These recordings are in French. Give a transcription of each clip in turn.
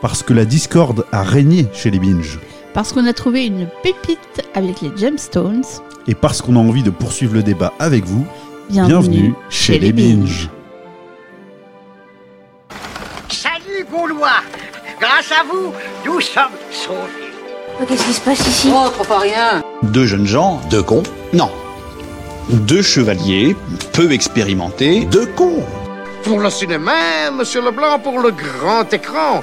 Parce que la discorde a régné chez les binges. Parce qu'on a trouvé une pépite avec les Gemstones. Et parce qu'on a envie de poursuivre le débat avec vous, Bienvenue, bienvenue chez les binges. Salut Gaulois Grâce à vous, nous sommes sauvés. Oh, Qu'est-ce qui se passe ici? Oh, trop pas rien. Deux jeunes gens, deux cons? Non. Deux chevaliers, peu expérimentés, deux cons? Pour le cinéma, monsieur Leblanc, pour le grand écran.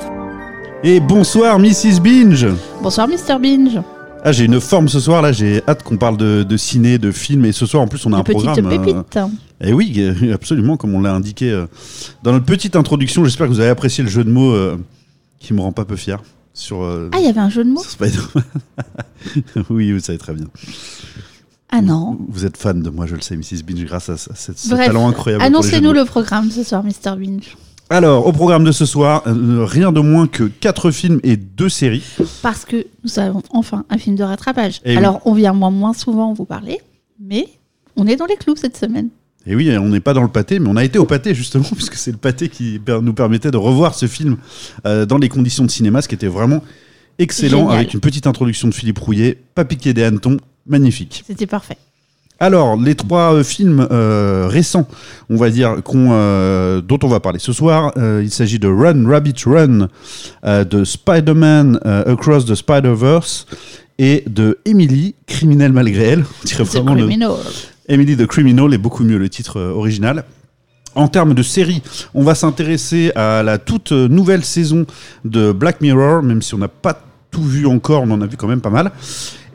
Et bonsoir Mrs. Binge Bonsoir Mr Binge. Ah j'ai une forme ce soir là, j'ai hâte qu'on parle de, de ciné, de films et ce soir en plus on a Une un petite programme... euh, pépite. Et oui, euh, absolument, comme on l'a indiqué euh, dans notre petite introduction. J'espère que vous avez apprécié le jeu de mots euh, qui me rend pas peu fier sur, euh, Ah, il y avait un jeu de mots Spider-Man. oui, vous savez très bien. Ah non. Vous êtes fan de moi, je le sais, Mrs. Binge, grâce à ce, ce- talent incroyable. Annoncez-nous le programme ce soir, Mr Binge. Alors, au programme de ce soir, euh, rien de moins que quatre films et deux séries. Parce que nous avons enfin un film de rattrapage. Eh oui. Alors, on vient moins, moins souvent vous parler, mais on est dans les clous cette semaine. Et oui, on n'est pas dans le pâté, mais on a été au pâté justement, puisque c'est le pâté qui nous permettait de revoir ce film euh, dans les conditions de cinéma, ce qui était vraiment excellent, Génial. avec une petite introduction de Philippe Rouillet, pas piqué des hannetons, magnifique. C'était parfait. Alors, les trois euh, films euh, récents, on va dire, qu'on, euh, dont on va parler ce soir, il s'agit de Run, Rabbit Run, de Spider-Man Across the Spider-Verse et de Emily, criminelle malgré elle. On dirait vraiment le-. Emily the Criminal est beaucoup mieux le titre original. En termes de série, on va s'intéresser à la toute nouvelle saison de Black Mirror, même si on n'a pas tout vu encore, on en a vu quand même pas mal.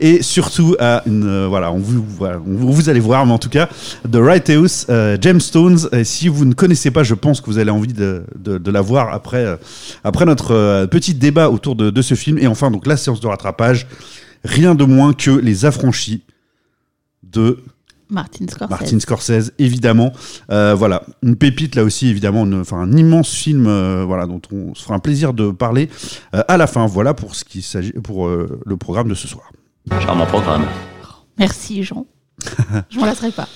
Et surtout à une, euh, voilà, on vous, voilà, vous, allez voir, mais en tout cas, The Right House, euh, Gemstones. Si vous ne connaissez pas, je pense que vous avez envie de, de, de la voir après, euh, après notre euh, petit débat autour de, de ce film. Et enfin, donc la séance de rattrapage, rien de moins que Les Affranchis de Martin Scorsese. Martin Scorsese, évidemment. Euh, voilà, une pépite là aussi, évidemment, une- enfin un immense film, euh, voilà, dont on se fera un plaisir de parler euh, à la fin. Voilà pour ce qui s'agit pour euh, le programme de ce soir. Charmant programme. Merci Jean. Je m'en lasserai pas.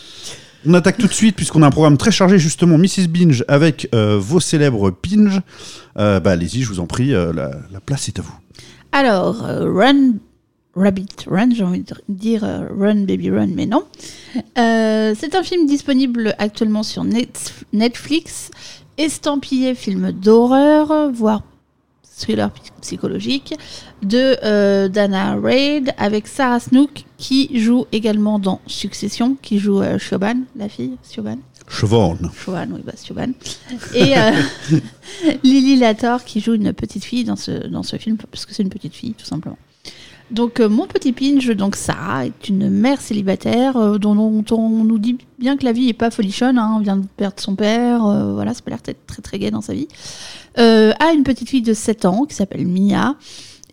On attaque tout de suite puisqu'on a un programme très chargé justement, Mrs Binge avec euh, vos célèbres pinges. Euh, bah allez-y, je vous en prie, euh, la, la place est à vous. Alors, euh, Run, Rabbit Run, j'ai envie de dire euh, Run Baby Run, mais non. Euh, c'est un film disponible actuellement sur Net- Netflix, estampillé film d'horreur, voire thriller psy- psychologique, de euh, Dana Reid avec Sarah Snook qui joue également dans Succession, qui joue euh, Siobhan, la fille, Siobhan. Chevron. Siobhan, oui, bah, Siobhan. Et Lily Lator qui joue une petite fille dans ce, dans ce film, parce que c'est une petite fille, tout simplement. Donc, euh, mon petit pinch, donc Sarah, est une mère célibataire euh, dont, on nous dit bien que la vie est pas folichonne. Hein, on vient de perdre son père, euh, voilà, ça peut l'air très, très très gai dans sa vie. A une petite fille de 7 ans qui s'appelle Mia.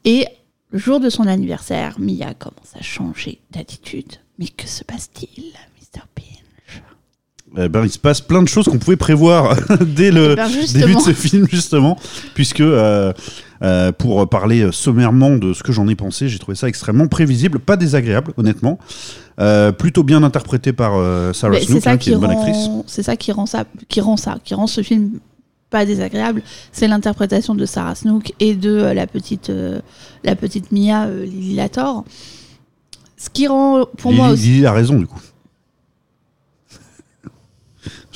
Et le jour de son anniversaire, Mia commence à changer d'attitude. Mais que se passe-t-il, Mr. Pinch Eh ben, il se passe plein de choses qu'on pouvait prévoir dès le Eh ben, début de ce film, justement, puisque euh, euh, pour parler sommairement de ce que j'en ai pensé, j'ai trouvé ça extrêmement prévisible, pas désagréable, honnêtement. Euh, plutôt bien interprété par Sarah Snook, hein, qui est une bonne actrice. c'est ça qui rend ça, qui rend ça, qui rend ce film pas désagréable. C'est l'interprétation de Sarah Snook et de la petite, la petite Mia Lily Lator. Ce qui rend, pour moi aussi, Lily a raison, du coup.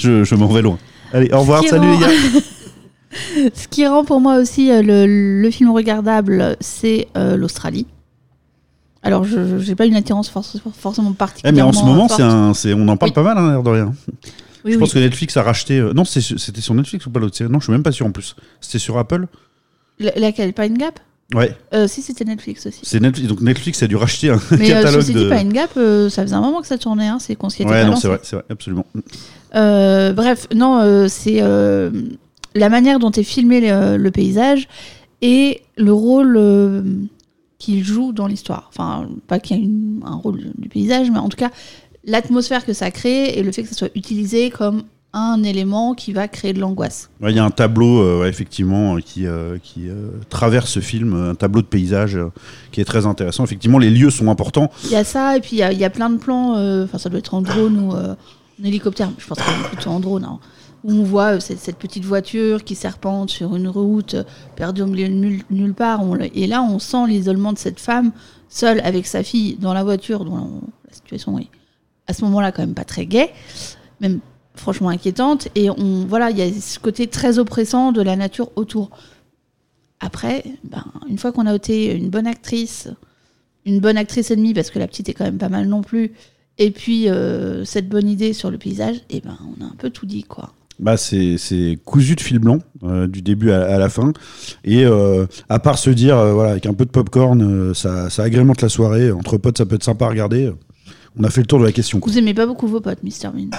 Je je m'en vais loin. Allez, au revoir, salut rend- les gars. ce qui rend pour moi aussi euh, le, le film regardable, c'est euh, l'Australie. Alors, je j'ai pas une attirance forc- forcément Eh, mais en ce moment, un, on en parle Oui. pas mal, hein, l'air de rien. Oui, je oui. pense que Netflix a racheté. euh, non, c'était sur Netflix ou pas l'autre Non, je suis même pas sûr en plus. C'était sur Apple La- Laquelle? Pine Gap? Ouais, euh, Si, c'était Netflix aussi. c'est Netflix. Donc Netflix a dû racheter un Mais euh, catalogue ceci de. dit, Pine Gap, euh, ça faisait un moment que ça tournait, hein, c'est qu'on s'y était ouais, pas non, lancé. c'est vrai, c'est vrai, absolument. Euh, bref, non, euh, c'est euh, la manière dont est filmé le, le paysage et le rôle euh, qu'il joue dans l'histoire. Enfin, pas qu'il y ait une- un rôle du paysage, mais en tout cas, l'atmosphère que ça crée et le fait que ça soit utilisé comme un élément qui va créer de l'angoisse. Ouais, Il y a un tableau, euh, effectivement, euh, qui, euh, qui euh, traverse ce film, un tableau de paysage qui est très intéressant. Effectivement, les lieux sont importants. Il y a ça, et puis il y y a plein de plans, enfin ça doit être en drone ou en hélicoptère, je pense que c'est plutôt en drone, hein, où on voit cette, cette petite voiture qui serpente sur une route, perdue au milieu de nulle, nulle part, on et là on sent l'isolement de cette femme, seule avec sa fille dans la voiture, dont on- la situation est à ce moment-là quand même pas très gaie, même franchement inquiétante, et on voilà, il y a ce côté très oppressant de la nature autour. Après, ben, une fois qu'on a ôté une bonne actrice, une bonne actrice et demie, parce que la petite est quand même pas mal non plus, et puis euh, cette bonne idée sur le paysage, et ben on a un peu tout dit quoi. Bah, c'est cousu de fil blanc, euh, du début à, à la fin. Et euh, à part se dire, voilà, avec un peu de popcorn, ça, ça agrémente la soirée. Entre potes, ça peut être sympa à regarder. On a fait le tour de la question. quoi. Vous aimez pas beaucoup vos potes, Mr Bean?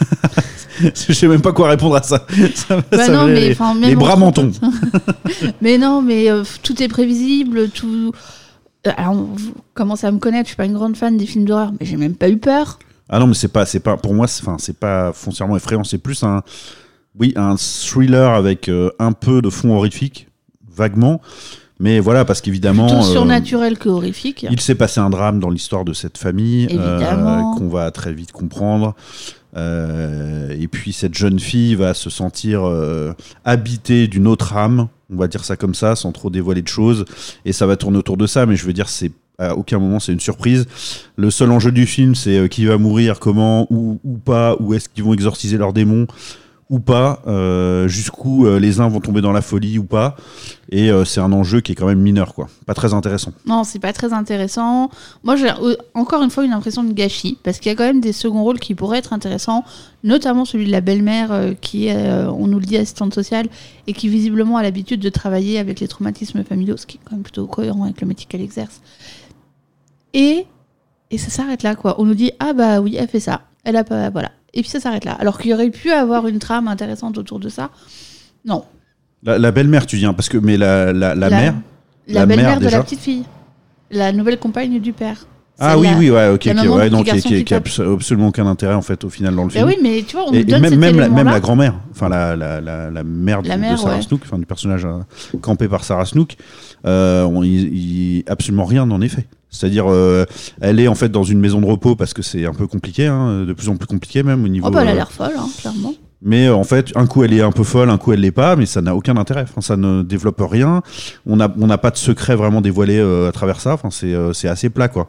Je sais même pas quoi répondre à ça. ça, Bah ça non, mais les, enfin, les même bras mentons. mais non, mais euh, tout est prévisible, tout. Euh, Alors, vous commencez à me connaître, je suis pas une grande fan des films d'horreur, mais j'ai même pas eu peur. Ah non, mais c'est pas, c'est pas, pour moi, c'est, enfin, c'est pas foncièrement effrayant. C'est plus un, oui, un thriller avec euh, un peu de fond horrifique, vaguement. Mais voilà, parce qu'évidemment, Plutôt euh, surnaturel que horrifique. il s'est passé un drame dans l'histoire de cette famille euh, qu'on va très vite comprendre. Euh, et puis cette jeune fille va se sentir euh, habitée d'une autre âme, on va dire ça comme ça, sans trop dévoiler de choses. Et ça va tourner autour de ça, mais je veux dire, c'est à aucun moment c'est une surprise. Le seul enjeu du film, c'est euh, qui va mourir, comment, ou, ou pas, ou est-ce qu'ils vont exorciser leurs démons ou pas, euh, jusqu'où euh, les uns vont tomber dans la folie ou pas. Et euh, c'est un enjeu qui est quand même mineur, quoi. Pas très intéressant. Non, c'est pas très intéressant. Moi, j'ai encore une fois une impression de gâchis, parce qu'il y a quand même des seconds rôles qui pourraient être intéressants, notamment celui de la belle-mère, qui est, on nous le dit, assistante sociale, et qui visiblement a l'habitude de travailler avec les traumatismes familiaux, ce qui est quand même plutôt cohérent avec le métier qu'elle exerce. Et, et ça s'arrête là, quoi. On nous dit, ah bah oui, elle fait ça. Elle a pas, voilà. Et puis ça s'arrête là. Alors qu'il y aurait pu avoir une trame intéressante autour de ça. Non. La, la belle-mère, tu dis, hein, parce que, mais la, la, la, mère. La, belle-mère mère, de déjà la petite fille. La nouvelle compagne du père. Ah oui, oui, ouais, ok, ok, ouais, non, qui, qui- qui a absolument aucun intérêt en fait au final dans le Bah film. oui, mais tu vois, on Et, nous et donne même, cet même, la, même la grand-mère, enfin la, la, la, la mère, de- La de, mère, Sarah ouais. Snook, enfin du personnage euh, campé par Sarah Snook, euh, on- il- il- absolument rien n'en est fait. C'est-à-dire, euh, elle est en fait dans une maison de repos parce que c'est un peu compliqué, hein, de plus en plus compliqué même au niveau. Oh bah elle a euh, l'air folle, hein, clairement. mais euh, en fait, un coup elle est un peu folle, un coup elle l'est pas, mais ça n'a aucun intérêt. Enfin, ça ne développe rien. On n'a on pas de secret vraiment dévoilé euh, à travers ça. Enfin, c'est euh, c'est assez plat quoi.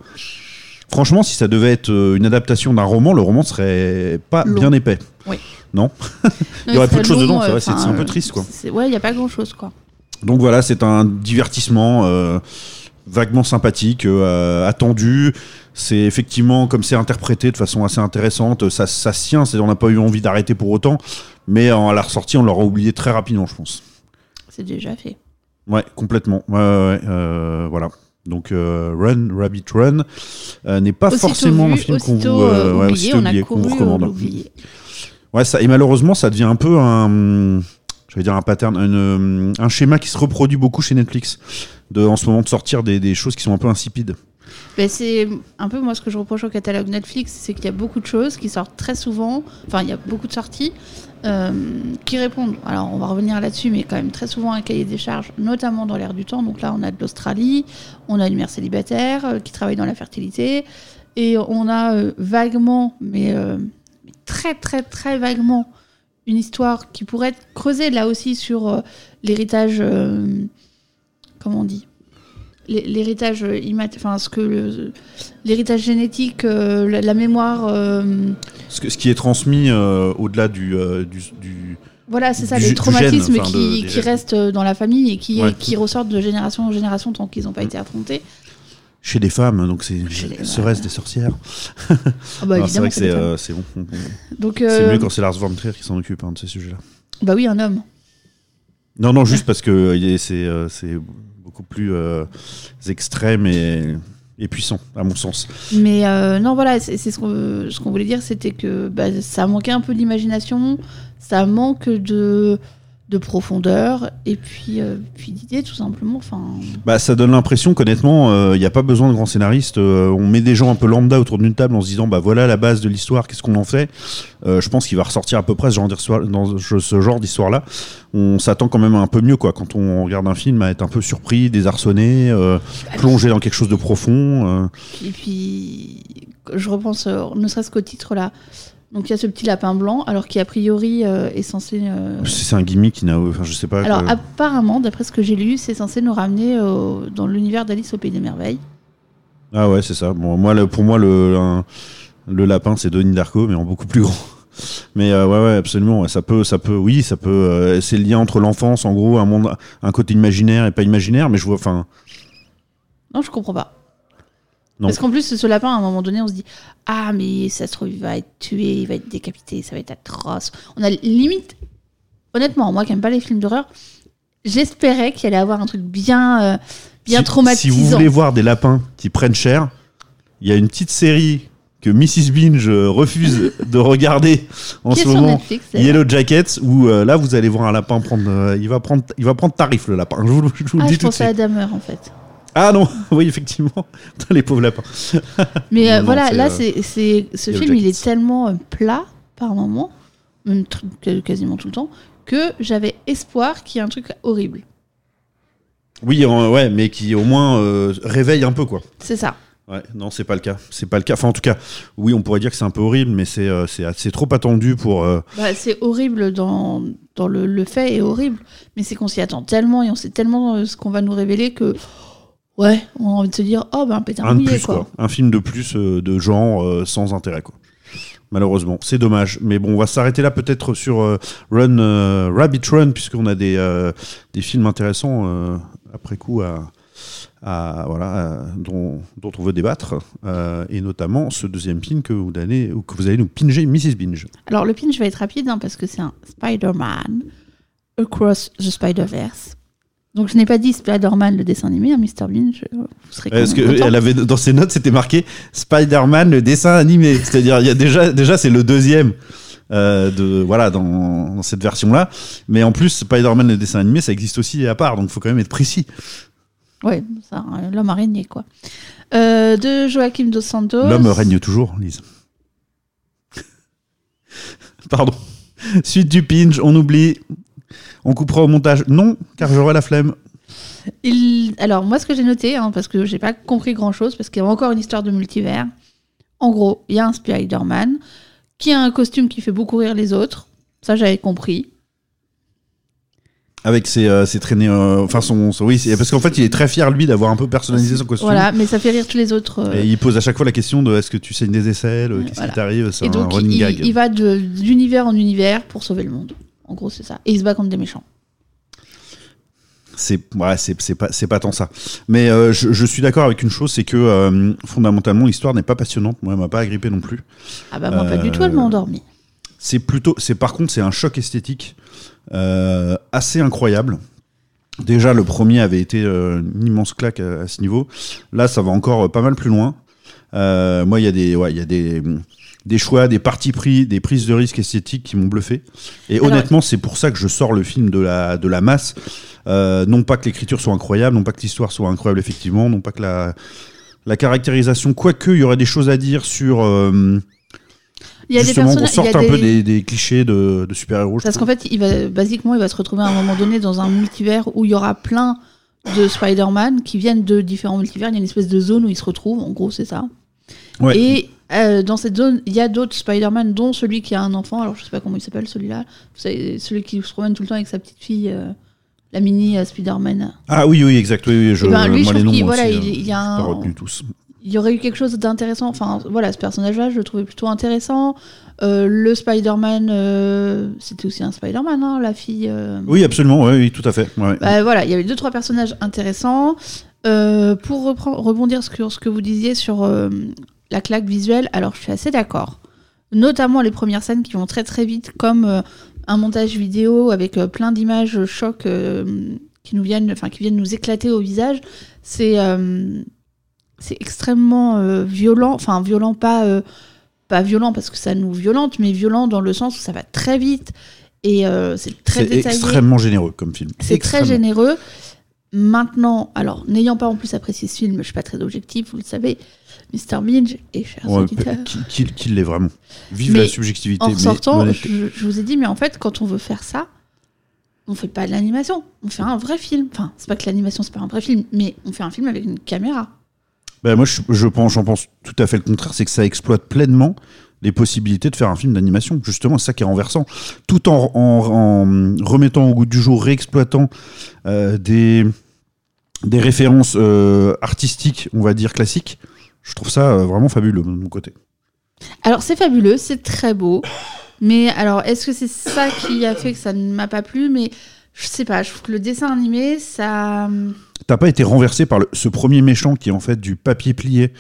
Franchement, si ça devait être euh, une adaptation d'un roman, le roman serait pas Long. bien épais. Oui. Non? Il y aurait peu de choses dedans, c'est vrai, c'est- c'est un peu triste, quoi. Ouais, il y a pas grand-chose quoi. Donc voilà, c'est un divertissement euh, vaguement sympathique, euh, attendu. C'est effectivement, comme c'est interprété de façon assez intéressante, ça, ça se tient, c'est- on n'a pas eu envie d'arrêter pour autant, mais en- à la ressortie, on l'aura oublié très rapidement, je pense. C'est déjà fait. Ouais, complètement. Ouais, ouais, ouais, euh, voilà. Donc euh, Run, Rabbit Run euh, n'est pas Aussitôt forcément vu, un film qu'on vous, euh, euh, oublié, on a recommande. Ouais, ça, et malheureusement, ça devient un peu un, je vais dire un pattern, une, un schéma qui se reproduit beaucoup chez Netflix, en ce moment de sortir des, choses qui sont un peu insipides. Ben, c'est un peu moi ce que je reproche au catalogue Netflix, c'est qu'il y a beaucoup de choses qui sortent très souvent, enfin il y a beaucoup de sorties euh, qui répondent. Alors on va revenir là-dessus, mais quand même très souvent un cahier des charges, notamment dans l'air du temps. Donc là on a de l'Australie, on a une mère célibataire euh, qui travaille dans la fertilité, et on a euh, vaguement, euh, mais très très très vaguement, une histoire qui pourrait être creusée là aussi sur euh, l'héritage, euh, comment on dit? L'hé- l'héritage immat- enfin ce que l'héritage génétique euh, la, la mémoire euh, Ce, que- ce qui est transmis euh, au-delà du, euh, du, du- voilà c'est ça Du- les traumatismes gène, de- qui, gènes. restent euh, dans la famille et qui, Ouais. qui ressortent de génération en génération tant qu'ils n'ont pas été affrontés chez des femmes, donc c'est serait-ce des sorcières ah bah C'est vrai que c'est euh, bon. donc C'est euh, mieux quand c'est Lars von Trier qui s'en occupe hein, de ces sujets-là. bah oui un homme Non, non, juste parce que euh, c'est euh, c'est beaucoup plus euh, extrême et, et puissant, à mon sens. Mais non, voilà, c'est ce qu'on ce qu'on voulait dire, c'était que bah, ça manquait un peu d'imagination, ça manque de de profondeur et puis, euh, d'idées tout simplement. Enfin, Bah, ça donne l'impression qu'honnêtement, il n'y a pas besoin de grands scénaristes. Euh, on met des gens un peu lambda autour d'une table en se disant, bah voilà la base de l'histoire, qu'est-ce qu'on en fait? Euh, Je pense qu'il va ressortir à peu près ce genre d'histoire- dans ce genre d'histoire-là. On s'attend quand même un peu mieux, quoi, quand on regarde un film, à être un peu surpris, désarçonné, euh, plongé dans quelque chose de profond. euh. et puis je repense euh, ne serait-ce qu'au titre là. Donc il y a ce petit lapin blanc, alors qui a priori euh, est censé. euh, C'est un gimmick qui n'a, enfin, je sais pas. Alors apparemment, d'après ce que j'ai lu, c'est censé nous ramener dans l'univers d'Alice au pays des merveilles. Ah ouais, c'est ça. Bon, moi, le- pour moi, le, un- le lapin, c'est Denis Darko, mais en beaucoup plus grand. Mais euh, ouais, ouais, absolument. ouais, Ça peut, ça peut, oui, ça peut. c'est le lien entre l'enfance, en gros, un monde, un côté imaginaire et pas imaginaire. Mais je vois, enfin, Non, je comprends pas. Non. Parce qu'en plus, ce lapin, à un moment donné, on se dit Ah, mais ça se trouve, il va être tué, il va être décapité, ça va être atroce. On a limite, honnêtement, moi qui aime pas les films d'horreur, j'espérais qu'il allait avoir un truc bien, euh, bien si, traumatisant. Si vous voulez voir des lapins qui prennent cher, il y a une petite série que Mrs Binge euh, refuse de regarder en ce moment. Netflix. Yellow Jackets, où euh, là vous allez voir un lapin prendre, euh, il va prendre, il va prendre tarif le lapin. Je vous, je vous le Ah, dis je tout de pensais à. Damer en fait. Ah non, oui effectivement, les pauvres lapins. Mais euh, Non, voilà, là, euh, c'est, c'est, ce film, il est tellement euh, plat par moment, même tr- quasiment tout le temps, que j'avais espoir qu'il y ait un truc horrible. Oui, euh, ouais, mais qui au moins euh, réveille un peu quoi. C'est ça. Ouais, non, c'est pas le cas. C'est pas le cas. Enfin, en tout cas, oui, on pourrait dire que c'est un peu horrible, mais c'est euh, c'est c'est trop attendu pour. euh, Bah, c'est horrible dans, dans le, le fait est horrible, mais c'est qu'on s'y attend tellement et on sait tellement ce qu'on va nous révéler que ouais, on a envie de se dire oh ben un pétard un de mouillé plus quoi. quoi. Un film de plus euh, de genre euh, sans intérêt quoi. Malheureusement, c'est dommage. Mais bon, on va s'arrêter là peut-être sur euh, Run euh, Rabbit Run puisqu'on a des euh, des films intéressants euh, après coup à à, voilà, dont, dont on veut débattre, euh, et notamment ce deuxième film que vous allez, ou que vous allez nous pinger, Mrs. Binge. Alors le pinch va être rapide hein, parce que c'est un Spider-Man Across the Spider-Verse. Donc je n'ai pas dit Spider-Man le dessin animé, hein, Mr. Bean, je- vous serez Parce que content. elle avait dans ses notes, c'était marqué Spider-Man le dessin animé. C'est-à-dire, il y a déjà, déjà c'est le deuxième. euh, de voilà dans, dans cette version là mais en plus Spider-Man le dessin animé ça existe aussi à part donc il faut quand même être précis Ouais, ça, l'homme araignée, quoi. Euh, de Joaquim Dos Santos. l'homme règne toujours Lise pardon suite du pinch on oublie on coupera au montage non car j'aurai la flemme Il... Alors, moi, ce que j'ai noté, hein, parce que j'ai pas compris grand chose, parce qu'il y a encore une histoire de multivers. En gros, il y a un Spider-Man qui a un costume qui fait beaucoup rire les autres. Ça, j'avais compris. avec ses, euh, ses traînées euh, enfin son, son- oui parce qu'en fait il est très fier lui d'avoir un peu personnalisé son costume Voilà, mais ça fait rire tous les autres. euh, Et il pose à chaque fois la question de est-ce que tu saignes des aisselles Qu'est-ce voilà. qui t'arrive C'est Et un donc, running il, gag. il va de- d'univers en univers pour sauver le monde. En gros, c'est ça. Et il se bat contre des méchants. C'est ouais, c'est pas tant ça. Mais euh, je, je suis d'accord avec une chose, c'est que euh, fondamentalement l'histoire n'est pas passionnante. Moi, elle m'a pas agrippé non plus. Ah bah moi, pas du Euh, tout, elle m'a endormi. C'est plutôt, c'est par contre, c'est un choc esthétique euh, assez incroyable. Déjà, le premier avait été euh, une immense claque à, à ce niveau. Là, ça va encore euh, pas mal plus loin. Euh, moi, il y a des, ouais, il y a des, des choix, des partis pris, des prises de risques esthétiques qui m'ont bluffé. Et Alors- honnêtement, c'est pour ça que je sors le film de la, de la masse. Euh, non pas que l'écriture soit incroyable, non pas que l'histoire soit incroyable effectivement, non pas que la, la caractérisation, quoique il y aurait des choses à dire sur euh, Il y a des justement il y sorte a un peu des- des, des clichés de, de super-héros. Parce qu'en fait, il va, basiquement, il va se retrouver à un moment donné dans un multivers où il y aura plein de Spider-Man qui viennent de différents multivers. Il y a une espèce de zone où ils se retrouvent, en gros, c'est ça. Ouais. Et euh, dans cette zone, il y a d'autres Spider-Man, dont celui qui a un enfant. Alors, je sais pas comment il s'appelle, celui-là. Celui qui se promène tout le temps avec sa petite fille, euh, la mini euh, Spider-Man. Ah oui, oui, exact. Oui, oui, je, Eh ben, lui, moi, je trouve qu'il- voilà, il- il y a j'ai pas un- retenu tous. Il y aurait eu quelque chose d'intéressant. Enfin, voilà, ce personnage-là, je le trouvais plutôt intéressant. Le Spider-Man, c'était aussi un Spider-Man, hein, la fille. Oui, absolument, oui, oui, tout à fait. ouais. bah, voilà, il y avait deux trois personnages intéressants. Euh, pour rebondir sur ce que vous disiez sur euh, la claque visuelle, alors je suis assez d'accord. Notamment les premières scènes qui vont très très vite, comme euh, un montage vidéo avec plein d'images chocs qui nous viennent, enfin qui viennent nous éclater au visage. C'est c'est extrêmement violent, enfin violent pas pas violent parce que ça nous violente, mais violent dans le sens où ça va très vite Et c'est très détaillé. extrêmement généreux comme film. C'est très généreux. Maintenant, alors, n'ayant pas en plus apprécié ce film, je suis pas très objectif, vous le savez, Mr. Binge et chers Ouais, auditeurs. qui, qui- qui l'est vraiment. Vive Mais la subjectivité. En mais ressortant, l'honnêteté. je, je vous ai dit, mais en fait, quand on veut faire ça, on fait pas de l'animation, on fait un vrai film. Enfin, c'est pas que l'animation, c'est pas un vrai film, mais on fait un film avec une caméra. Bah, moi, je, je pense, j'en pense tout à fait le contraire, c'est que ça exploite pleinement les possibilités de faire un film d'animation. Justement, c'est ça qui est renversant. Tout en, remettant au goût du jour, réexploitant euh, des, des références euh, artistiques, on va dire classiques. Je trouve ça euh, vraiment fabuleux de mon côté. Alors, c'est fabuleux, c'est très beau, mais alors, est-ce que c'est ça qui a fait que ça ne m'a pas plu? Mais je sais pas, je trouve que le dessin animé, ça. T'as pas été renversé par le- ce premier méchant qui est en fait du papier plié,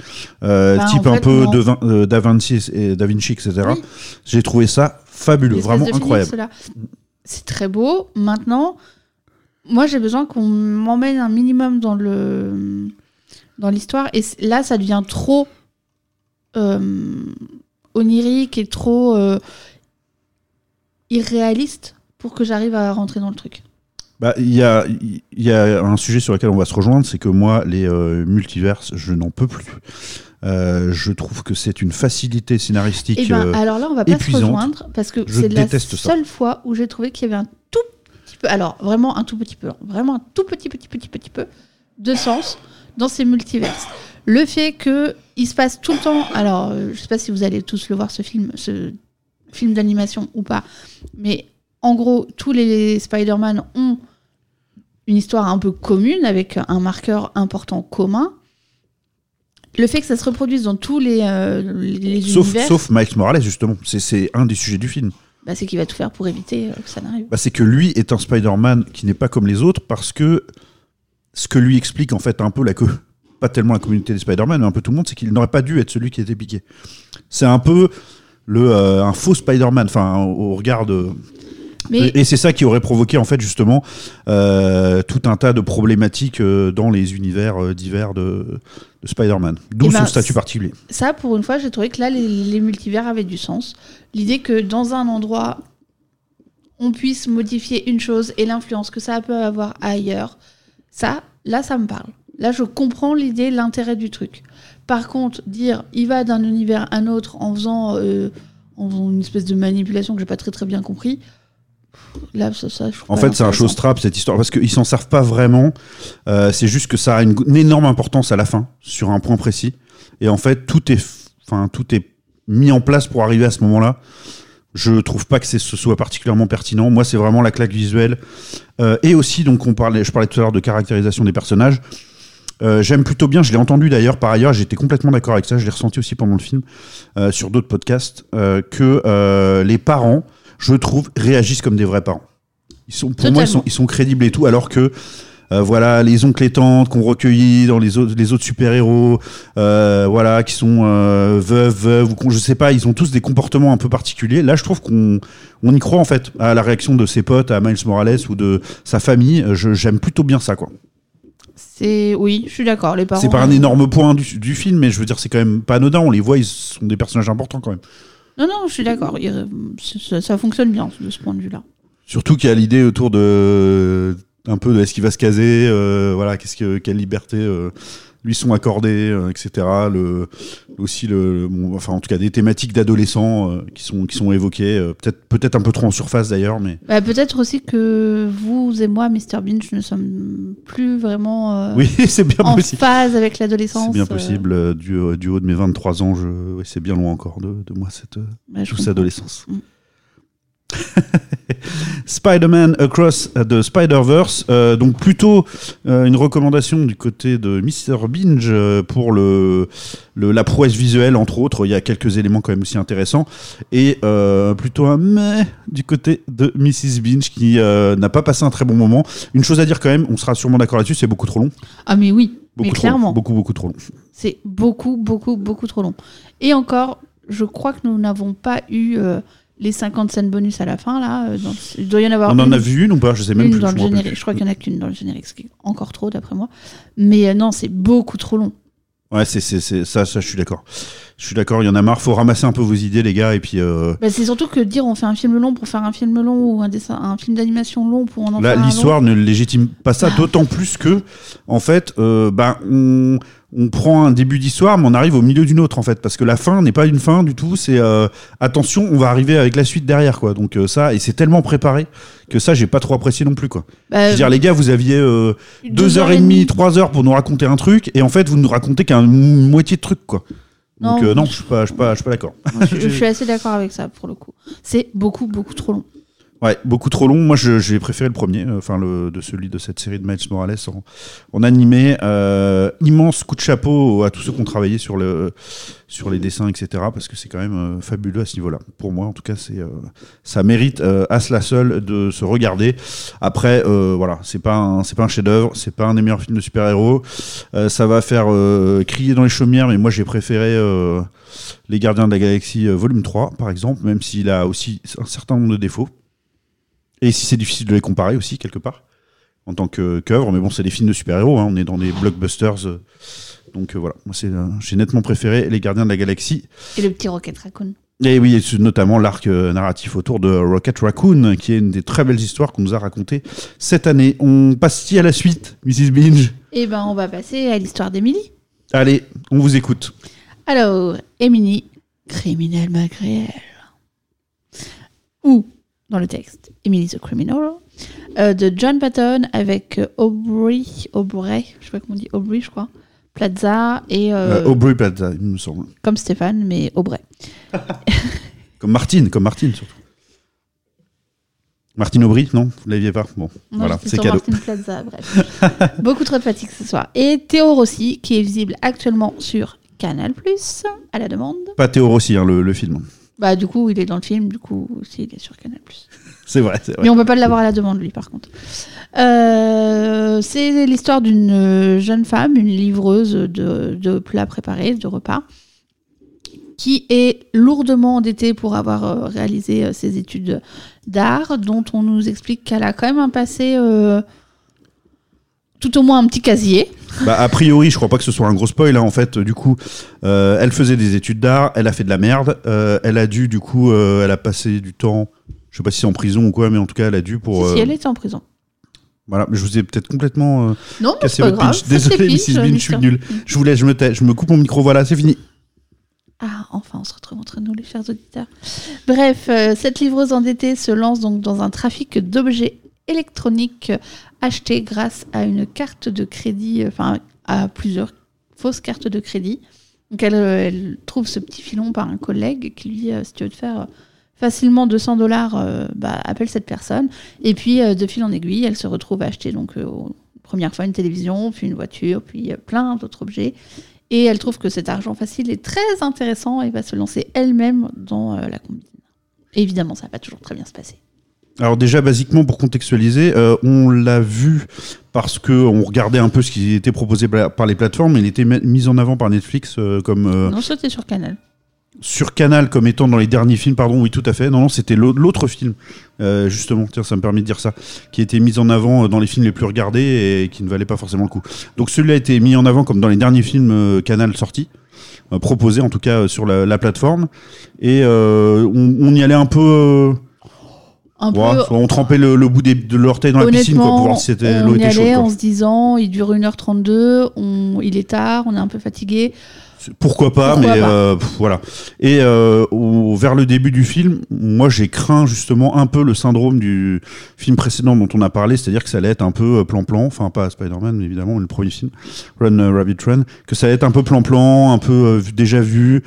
euh, Bah, type un fait, peu de euh, Da Vinci, et, Da Vinci, etc. Oui. J'ai trouvé ça fabuleux, vraiment incroyable. C'est très beau. Maintenant, moi, j'ai besoin qu'on m'emmène un minimum dans le dans l'histoire. Et là, ça devient trop euh, onirique et trop irréaliste pour que j'arrive à rentrer dans le truc. Bah, il y a, y a un sujet sur lequel on va se rejoindre, c'est que moi, les euh, multiverses, je n'en peux plus. Euh, je trouve que c'est une facilité scénaristique. Et ben, euh, alors là, on va pas épuisante. se rejoindre parce que c'est la ça. seule fois où j'ai trouvé qu'il y avait un tout petit peu, alors vraiment un tout petit peu, vraiment un tout petit petit petit petit peu de sens dans ces multiverses. Le fait que il se passe tout le temps, alors euh, je sais pas si vous allez tous le voir ce film, ce film d'animation ou pas, mais en gros tous les Spider-Man ont une histoire un peu commune avec un marqueur important commun. Le fait que ça se reproduise dans tous les, euh, les sauf, univers, sauf Miles Morales, justement. C'est- un des sujets du film. bah, c'est qu'il va tout faire pour éviter euh, que ça n'arrive. Bah, c'est que lui est un Spider-Man qui n'est pas comme les autres parce que ce que lui explique en fait un peu la pas tellement la communauté des Spider-Man, mais un peu tout le monde, c'est qu'il n'aurait pas dû être celui qui était piqué. C'est un peu le, euh, un faux Spider-Man, enfin au regard de. Mais Et c'est ça qui aurait provoqué en fait justement euh, tout un tas de problématiques euh, dans les univers euh, divers de, de Spider-Man. D'où Eh ben, son statut c'est- particulier. ça, pour une fois, j'ai trouvé que là, les, les multivers avaient du sens. L'idée que dans un endroit, on puisse modifier une chose et l'influence que ça peut avoir ailleurs, ça, là, ça me parle. Là, je comprends l'idée, l'intérêt du truc. Par contre, dire il va d'un univers à un autre en faisant, en faisant une espèce de manipulation que j'ai pas très très bien compris, là, ça, ça je trouve En fait, c'est un trap cette histoire parce qu'ils s'en servent pas vraiment. Euh, c'est juste que ça a une, une énorme importance à la fin sur un point précis. Et en fait, tout est, enfin, tout est mis en place pour arriver à ce moment-là. Je trouve pas que ce soit particulièrement pertinent. Moi, c'est vraiment la claque visuelle Euh, et aussi donc on parlait, je parlais tout à l'heure de caractérisation des personnages. Euh, J'aime plutôt bien, je l'ai entendu d'ailleurs par ailleurs, j'étais complètement d'accord avec ça, je l'ai ressenti aussi pendant le film, euh, sur d'autres podcasts, euh, que les parents, je trouve, réagissent comme des vrais parents. Ils sont, pour moi, ils sont, Totalement. ils sont crédibles et tout, alors que euh, voilà, les oncles et tantes qu'on recueillit dans les autres, les autres super-héros, euh, voilà, qui sont euh, veuves, veuves, ou qu'on- je sais pas, ils ont tous des comportements un peu particuliers. Là, je trouve qu'on on y croit en fait à la réaction de ses potes, à Miles Morales ou de sa famille. Je- J'aime plutôt bien ça, quoi. C'est oui, je suis d'accord. Les parents. C'est pas un énorme point du, du film, mais je veux dire, c'est quand même pas anodin. On les voit, ils sont des personnages importants quand même. Non, non, je suis d'accord. Ça fonctionne bien de ce point de vue-là. Surtout qu'il y a l'idée autour de un peu de est-ce qu'il va se caser, euh, voilà, qu'est-ce que quelle liberté euh, lui sont accordées, euh, etc. Le aussi le, bon, enfin en tout cas des thématiques d'adolescents euh, qui sont qui sont évoquées, euh, peut-être peut-être un peu trop en surface d'ailleurs, mais Bah, Peut-être aussi que vous et moi, Mr. Binge, ne sommes plus vraiment oui, c'est bien en possible. phase avec l'adolescence. C'est bien possible. du, du haut de mes 23 ans, je, ouais, c'est bien loin encore de, de moi cette bah, douce comprends. adolescence. Mm. Spider-Man Across the Spider-Verse, euh, donc plutôt euh, une recommandation du côté de Mr. Binge euh, pour le, le- la prouesse visuelle, entre autres. Il y a quelques éléments quand même aussi intéressants. Et plutôt un mais du côté de Mrs. Binge qui n'a pas passé un très bon moment. Une chose à dire quand même, on sera sûrement d'accord là-dessus, c'est beaucoup trop long. Ah, mais oui, Beaucoup mais clairement. long. Beaucoup, beaucoup trop long. C'est beaucoup, beaucoup, beaucoup trop long. Et encore, je crois que nous n'avons pas eu les 50 scènes bonus à la fin. Là, euh, dans- Il doit y en avoir On en a vu une ou pas Je sais même une plus. dans je le générique. Je crois qu'il n'y en a qu'une dans le générique, ce qui est encore trop d'après moi. Mais euh, non, c'est beaucoup trop long. Ouais, c'est, ça, ça, je suis d'accord. Je suis d'accord, il y en a marre, faut ramasser un peu vos idées, les gars, et puis euh, Bah, c'est surtout que dire on fait un film long pour faire un film long ou un, dessin, un film d'animation long pour en, en là, l'histoire ne légitime pas ça, d'autant plus que, en fait, euh, ben, on, on prend un début d'histoire, mais on arrive au milieu d'une autre, en fait, parce que la fin n'est pas une fin du tout, c'est euh, attention, on va arriver avec la suite derrière, quoi. Donc euh, ça, et c'est tellement préparé que ça, j'ai pas trop apprécié non plus, quoi. Bah, Je veux dire, les gars, vous aviez euh, deux, heures et demie, trois heures pour nous raconter un truc, et en fait, vous nous racontez qu'un moitié de truc, quoi. Donc Non. euh, non, je suis pas, je suis pas, je suis pas d'accord. je suis assez d'accord avec ça pour le coup. C'est beaucoup, beaucoup trop long. Ouais, beaucoup trop long. Moi, j'ai préféré le premier, euh, enfin le de celui de cette série de Miles Morales en, en animé. Euh, immense coup de chapeau à tous ceux qui ont travaillé sur le sur les dessins, etc. Parce que c'est quand même euh, fabuleux à ce niveau-là. Pour moi, en tout cas, c'est euh, ça mérite euh, à cela seul de se regarder. Après, euh, voilà, c'est pas c'est pas un chef-d'œuvre, c'est pas un des meilleurs films de super-héros. Ça va faire crier dans les chaumières, mais moi, j'ai préféré. les Gardiens de la Galaxie volume 3, par exemple, même s'il a aussi un certain nombre de défauts. Et si c'est difficile de les comparer aussi, quelque part, en tant que qu'œuvre. Mais bon, c'est des films de super-héros, hein, on est dans des blockbusters. euh, donc euh, voilà, moi c'est, euh, j'ai nettement préféré Les Gardiens de la Galaxie. Et le petit Rocket Raccoon. Et oui, et notamment l'arc narratif autour de Rocket Raccoon, qui est une des très belles histoires qu'on nous a racontées cette année. On passe-t-il à la suite, Mrs. Binge Et ben, on va passer à l'histoire d'Emily. Allez, on vous écoute. Alors, Emily, criminel malgré elle. Ou, dans le texte, Emily the Criminal, euh, de John Patton avec euh, Aubrey, Aubrey, je sais pas comment on dit, Aubrey, je crois, Plaza et euh, Euh, Aubrey Plaza, il me semble. comme Stéphane, mais Aubrey. Comme Martine, comme Martine surtout. Martine Aubry, non Vous l'aviez pas Bon, Non, voilà, c'est cadeau. Martin Plaza, bref. Beaucoup trop de fatigue ce soir. Et Théo Rossi, qui est visible actuellement sur Canal+, à la demande. Pas Théo Rossi, hein, le, le film. Bah, du coup, il est dans le film, du coup, aussi, il est sur Canal+. C'est vrai, c'est vrai. Mais on peut pas l'avoir à la demande, lui, par contre. Euh, c'est l'histoire d'une euh, jeune femme, une livreuse de, de plats préparés, de repas, qui est lourdement endettée pour avoir euh, réalisé ses études d'art, dont on nous explique qu'elle a quand même un passé, euh, tout au moins un petit casier. Bah, a priori, je crois pas que ce soit un gros spoil. hein. En fait, du coup, euh, elle faisait des études d'art, elle a fait de la merde. euh, elle a dû, du coup, euh, elle a passé du temps. Je sais pas si c'est en prison ou quoi, mais en tout cas, elle a dû pour. Si, si, elle était en prison. Voilà, je vous ai peut-être complètement Non, cassé votre les Désolé, Mrs. Bean, je suis nul. Je vous laisse, je me tais, je me coupe mon micro. Voilà, c'est fini. Ah, enfin, on se retrouve entre nous, les chers auditeurs. Bref, cette livreuse endettée se lance donc dans un trafic d'objets électroniques achetés grâce à une carte de crédit, euh, enfin, à plusieurs fausses cartes de crédit. Donc, elle, euh, elle trouve ce petit filon par un collègue qui lui dit euh, si tu veux te faire facilement 200 dollars, bah, appelle cette personne. Et puis, de fil en aiguille, elle se retrouve à acheter donc, première fois une télévision, puis une voiture, puis plein d'autres objets. Et elle trouve que cet argent facile est très intéressant et va se lancer elle-même dans la combine. Évidemment, ça va pas toujours très bien se passer. Alors déjà, basiquement, pour contextualiser, euh, on l'a vu parce que on regardait un peu ce qui était proposé par les plateformes. Il était mis- en avant par Netflix euh, comme euh, Non, c'était sur Canal. sur Canal comme étant dans les derniers films, pardon, oui, tout à fait. Non, non, c'était l'au- l'autre film, justement, tiens, ça me permet de dire ça, qui était mis en avant dans les films les plus regardés et qui ne valait pas forcément le coup. Donc celui-là a été mis en avant comme dans les derniers films Canal sortis, proposés en tout cas sur la, la plateforme. Et on, on y allait un peu. Un ouais, peu. on trempait le, le bout des- de l'orteil dans la piscine quoi, pour voir si l'eau était chaude. allait quoi. en se disant, il dure 1h32, on, il est tard, on est un peu fatigué. Pourquoi pas, Pourquoi mais pas? euh, pff, voilà. Et euh, au- vers le début du film, moi j'ai craint justement un peu le syndrome du film précédent dont on a parlé, c'est-à-dire que ça allait être un peu euh, plan-plan, enfin pas Spider-Man mais évidemment, mais le premier film, Run Rabbit Run, que ça allait être un peu plan-plan, un peu euh, déjà vu,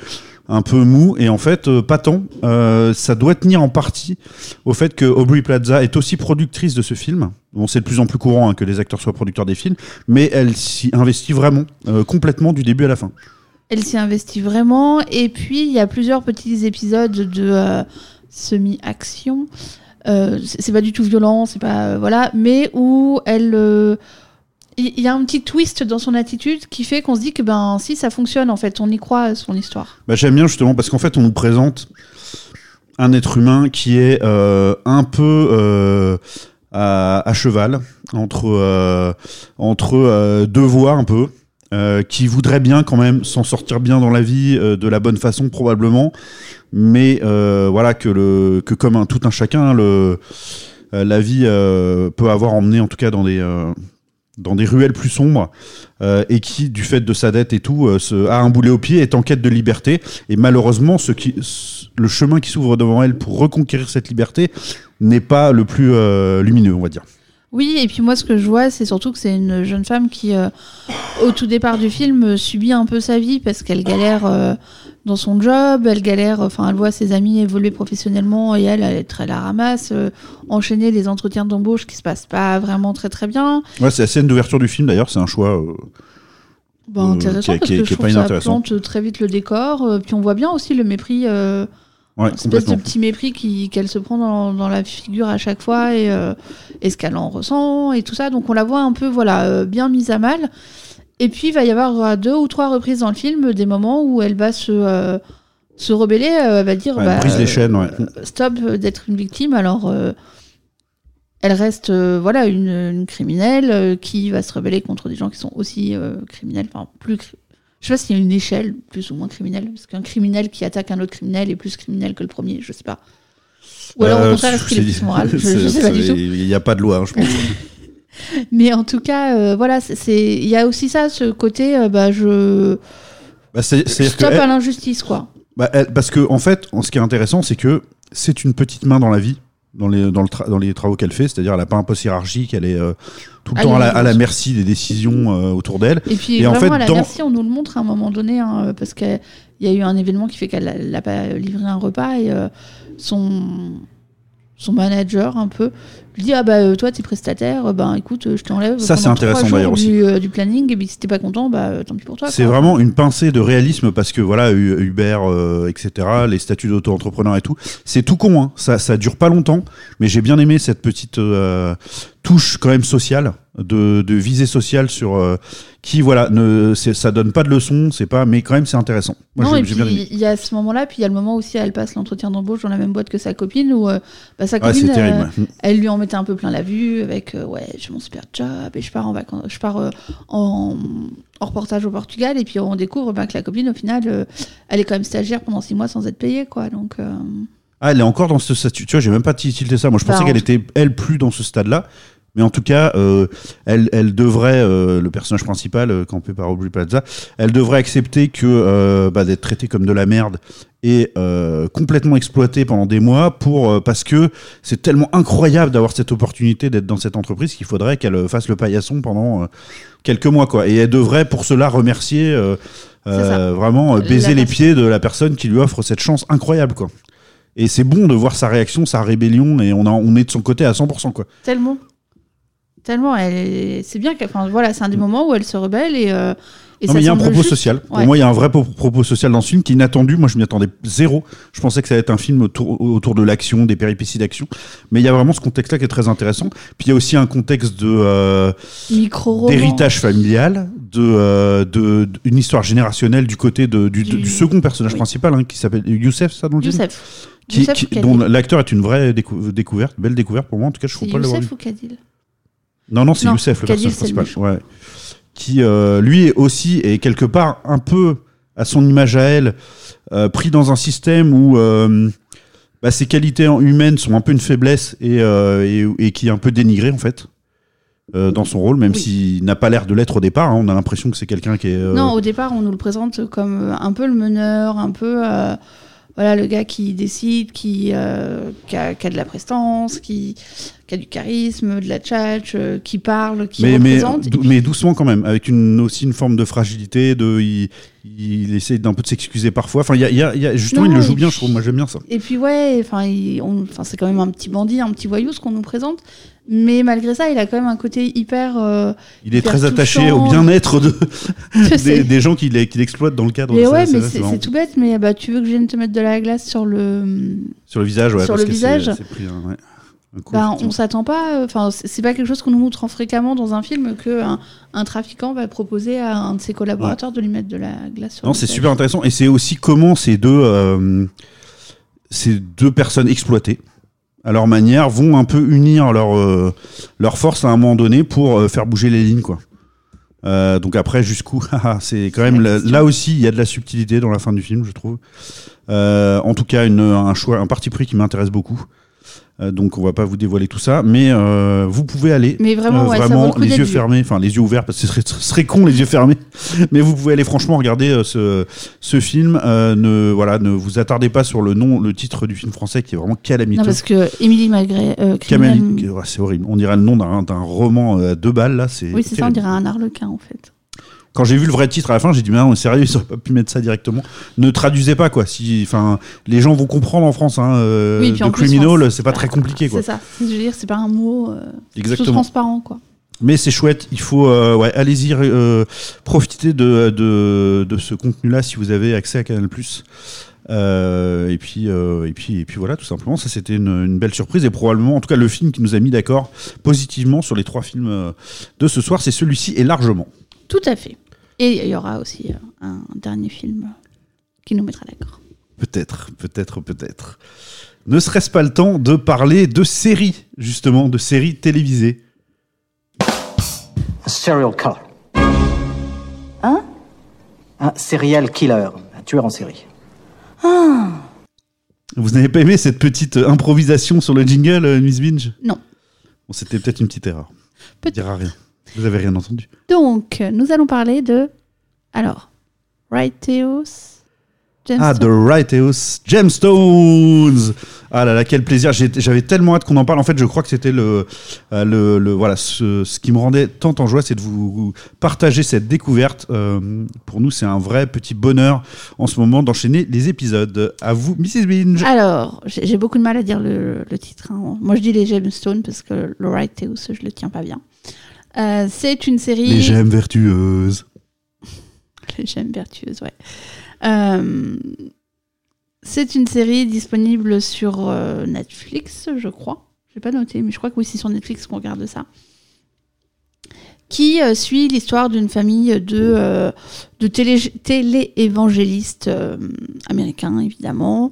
un peu mou, et en fait euh, pas tant. Euh, ça doit tenir en partie au fait que Aubrey Plaza est aussi productrice de ce film. Bon, c'est de plus en plus courant hein, que les acteurs soient producteurs des films, mais elle s'y investit vraiment, euh, complètement du début à la fin. Elle s'y investit vraiment. Et puis, il y a plusieurs petits épisodes de semi-action. C'est pas du tout violent, c'est pas. voilà. Mais où elle. Il y a un petit twist dans son attitude qui fait qu'on se dit que, ben, si ça fonctionne, en fait, on y croit son histoire. Bah, J'aime bien justement parce qu'en fait on nous présente un être humain qui est euh, un peu euh, à, cheval entre, euh, entre deux voies un peu. qui voudrait bien quand même s'en sortir bien dans la vie, de la bonne façon probablement, mais voilà que le que comme un tout un chacun, le la vie peut avoir emmené en tout cas dans des dans des ruelles plus sombres euh, et qui, du fait de sa dette et tout, euh, a un boulet au pied, est en quête de liberté. Et malheureusement, qui, le chemin qui s'ouvre devant elle pour reconquérir cette liberté n'est pas le plus euh, lumineux, on va dire. Oui, et puis moi, ce que je vois, c'est surtout que c'est une jeune femme qui, euh, au tout départ du film, euh, subit un peu sa vie parce qu'elle galère euh, dans son job, elle galère, enfin, elle voit ses amis évoluer professionnellement et elle, elle est très la ramasse, euh, enchaîner les entretiens d'embauche qui se passent pas vraiment très très bien. Ouais, c'est la scène d'ouverture du film d'ailleurs, c'est un choix. Bah, intéressant qui parce qui que qui je ça plante très vite le décor. puis on voit bien aussi le mépris, ouais, une espèce de petit mépris qu'elle se prend dans, dans la figure à chaque fois et, euh, et ce qu'elle en ressent et tout ça. Donc on la voit un peu voilà euh, bien mise à mal. Et puis il va y avoir à deux ou trois reprises dans le film des moments où elle va se euh, se rebeller, euh, elle va dire Ouais, bah, brise les chaînes, ouais. euh, stop euh, d'être une victime. Alors euh, elle reste euh, voilà une, une criminelle euh, qui va se rebeller contre des gens qui sont aussi euh, criminels, enfin plus. Je sais pas s'il y a une échelle plus ou moins criminelle, parce qu'un criminel qui attaque un autre criminel est plus criminel que le premier, je sais pas. Ou alors Euh, au contraire, est-ce qu'il est plus moral je, je sais pas du c'est- tout. Il n'y a pas de loi, hein, je pense. Mais en tout cas, euh, voilà, c'est- il y a aussi ça, ce côté, euh, bah je Bah, c'est- que stop elle- à l'injustice quoi. Bah, elle- parce que en fait, ce qui est intéressant, c'est que c'est une petite main dans la vie, dans les, dans le tra- dans les travaux qu'elle fait. C'est-à-dire, elle n'a pas un poste hiérarchique, elle est euh, tout le Ah, temps à la, à merci des décisions euh, autour d'elle. Et puis Et en fait, à la dans- merci, on nous le montre à un moment donné, hein, parce qu'il y a eu un événement qui fait qu'elle n'a pas livré un repas et euh, son, son manager, un peu, lui dit Ah bah euh, toi, t'es prestataire, euh, ben écoute, euh, je t'enlève. Ça, c'est intéressant, d'ailleurs, aussi. Du, euh, du planning, et puis si t'es pas content, bah tant pis pour toi. C'est vraiment une pincée de réalisme parce que voilà, Uber, euh, etc., les statuts d'auto-entrepreneur et tout, c'est tout con. Hein. Ça, ça dure pas longtemps, mais j'ai bien aimé cette petite euh, touche quand même sociale, de, de visée sociale sur euh, qui, voilà, ne, ça donne pas de leçons, c'est pas, mais quand même c'est intéressant. Moi, non, et puis il y a ce moment-là, puis il y a le moment aussi, elle passe l'entretien d'embauche dans la même boîte que sa copine, où euh, bah, sa Ouais, copine, euh, ouais. elle lui en mettait un peu plein la vue avec euh, ouais j'ai mon super job et je pars en vacances je pars en, en reportage au Portugal et puis on découvre bah, que la copine au final elle est quand même stagiaire pendant six mois sans être payée quoi donc Ah, elle est encore dans ce statut. Tu vois, j'ai même pas tilté ça. Moi, je Bah, pensais en qu'elle était, elle, plus dans ce stade-là. Mais en tout cas, euh, elle, elle devrait, euh, le personnage principal, euh, campé par Aubrey Plaza, elle devrait accepter que bah, d'être traitée comme de la merde et complètement exploitée pendant des mois pour parce que c'est tellement incroyable d'avoir cette opportunité d'être dans cette entreprise qu'il faudrait qu'elle fasse le paillasson pendant quelques mois quoi. Et elle devrait pour cela remercier euh, vraiment euh, baiser La les pieds de la personne qui lui offre cette chance incroyable quoi. Et c'est bon de voir sa réaction, sa rébellion, et on, a, on est de son côté à 100%. Quoi. tellement tellement elle est- c'est bien qu'elle enfin voilà c'est un des moments où elle se rebelle et, euh, et non, ça mais il y a un propos juste. social. Pour moi, il y a un vrai po- propos social dans ce film qui est inattendu. Moi, je m'y attendais zéro. Je pensais que ça allait être un film autour, autour de l'action, des péripéties d'action. Mais il y a vraiment ce contexte-là qui est très intéressant. Puis il y a aussi un contexte de euh, d'héritage familial, de, euh, de, de- une histoire générationnelle du côté de, du, Du- du second personnage oui. principal, hein, qui s'appelle Youssef, ça dans le film Youssef qui, qui- dont l'acteur est une vraie décou- découverte, belle découverte pour moi. En tout cas, je c'est trouve pas vu. Youssef ou Kadil Non, non, c'est Youssef, le Kadil, personnage principal. Ouais. Qui, euh, lui, aussi, est quelque part un peu à son image à elle, euh, pris dans un système où euh, bah, ses qualités humaines sont un peu une faiblesse et, et, et qui est un peu dénigré, en fait, euh, dans son rôle, même Oui. s'il n'a pas l'air de l'être au départ. hein. on a l'impression que c'est quelqu'un qui est. euh, Non, au départ, on nous le présente comme un peu le meneur, un peu euh, voilà le gars qui décide, qui, euh, qui, a, qui a de la prestance, qui, qui a du charisme, de la tchatch, euh, qui parle, qui mais, mais, représente. mais doucement quand même, avec une, aussi une forme de fragilité, de, il, il essaie d'un peu de s'excuser parfois. Enfin, il y a, il y a- il y a- justement, Non, il le joue bien, puis- je trouve. Moi, j'aime bien ça. Et puis ouais, enfin, c'est quand même un petit bandit, un petit voyou ce qu'on nous présente. Mais malgré ça, il a quand même un côté hyper. euh, Il est hyper très attaché au bien-être de, des, des gens qui l'e- qui l'exploitent dans le cadre Mais ça, ouais, mais c'est tout bête. Mais bah, tu veux que je vienne te mettre de la glace sur le. Sur le visage, ouais. sur parce le visage. pris ouais, coup, Bah, on s'attend pas. Enfin, c'est pas quelque chose qu'on nous montre en fréquemment dans un film que un, un trafiquant va proposer à un de ses collaborateurs de lui mettre de la glace sur Non, c'est super intéressant. Et c'est aussi comment ces deux, euh, ces deux personnes exploitées, à leur manière, vont un peu unir leur, euh, leur force à un moment donné pour euh, faire bouger les lignes, quoi. Euh, donc après, jusqu'où haha, C'est quand même la là, aussi, il y a de la subtilité dans la fin du film, je trouve. Euh, en tout cas, une, un choix, un parti pris qui m'intéresse beaucoup. Euh, donc on va pas vous dévoiler tout ça, mais euh, vous pouvez aller Mais vraiment, euh, ouais, vraiment le les yeux vu. fermés, enfin les yeux ouverts parce que ce serait, ce serait con les yeux fermés. Mais vous pouvez aller franchement regarder euh, ce, ce film. Euh, ne voilà, ne vous attardez pas sur le nom, le titre du film français qui est vraiment calamiteux. Non, parce que Émilie Malgré. euh, c'est horrible. On dirait le nom d'un roman à deux balles là. C'est Oui, c'est ça, on dirait un arlequin en fait. Quand j'ai vu le vrai titre à la fin, j'ai dit mais non, sérieux, ils auraient pas pu mettre ça directement. Ne traduisez pas quoi. Si, enfin, les gens vont comprendre en France. Hein, euh, Oui, puis en de plus, criminal, c'est pas très compliqué quoi. C'est ça. Je veux dire, c'est pas un mot euh, tout Exactement. transparent quoi. Mais c'est chouette, il faut, euh, ouais, allez-y, euh, profiter de, de, de ce contenu-là si vous avez accès à Canal+. Euh, et puis, euh, et puis, et puis voilà, tout simplement, ça c'était une, une belle surprise et probablement, en tout cas, le film qui nous a mis d'accord positivement sur les trois films euh, de ce soir, c'est celui-ci et largement. Tout à fait. Et il y aura aussi euh, un dernier film qui nous mettra d'accord. Peut-être, peut-être, peut-être. Ne serait-ce pas le temps de parler de séries, justement, de séries télévisées Un serial killer. Hein? Un serial killer, un tueur en série. Vous n'avez pas aimé cette petite euh, improvisation sur le jingle, euh, Miss Binge? Non. Bon, c'était peut-être une petite erreur. On Peut- dira rien. Vous avez rien entendu. Donc, nous allons parler de. Alors, Righteous. Ah, Gemstone. The Righteous Gemstones Ah là là, quel plaisir J'avais tellement hâte qu'on en parle. En fait, je crois que c'était le, euh, le, le- voilà, ce, ce qui me rendait tant en joie, c'est de vous, partager cette découverte. Euh, pour nous, c'est un vrai petit bonheur en ce moment d'enchaîner les épisodes. À vous, Mrs. Binge Alors, j'ai j'ai beaucoup de mal à dire le, le titre. hein. Moi, je dis les Gemstones parce que le Righteous, je le tiens pas bien. Euh, c'est une série. Les gemmes vertueuses. Les gemmes vertueuses, ouais. Euh, c'est une série disponible sur euh, Netflix, je crois. Je pas noté, mais je crois que oui, c'est sur Netflix qu'on regarde ça. Qui euh, suit l'histoire d'une famille de, euh, de télé, télé-évangélistes euh, américains, évidemment.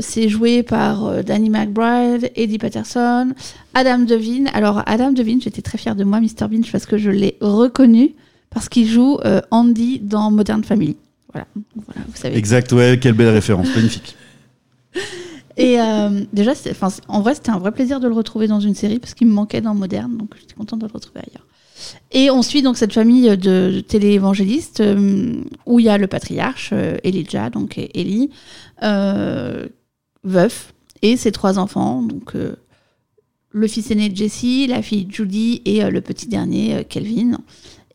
C'est joué par Danny McBride, Eddie Patterson, Adam Devine. Alors, Adam Devine, j'étais très fière de moi, Mr. Binge, parce que je l'ai reconnu parce qu'il joue Andy dans Modern Family. Voilà, voilà vous savez. Exact, ouais, quelle belle référence, magnifique. Et euh, déjà, en vrai, c'était un vrai plaisir de le retrouver dans une série parce qu'il me manquait dans Moderne, donc j'étais contente de le retrouver ailleurs. Et on suit donc cette famille de, télé-évangélistes euh, où il y a le patriarche, euh, Elijah, donc Eli, euh, veuf, et ses trois enfants, donc euh, le fils aîné Jesse, la fille Judy et euh, le petit dernier Kelvin.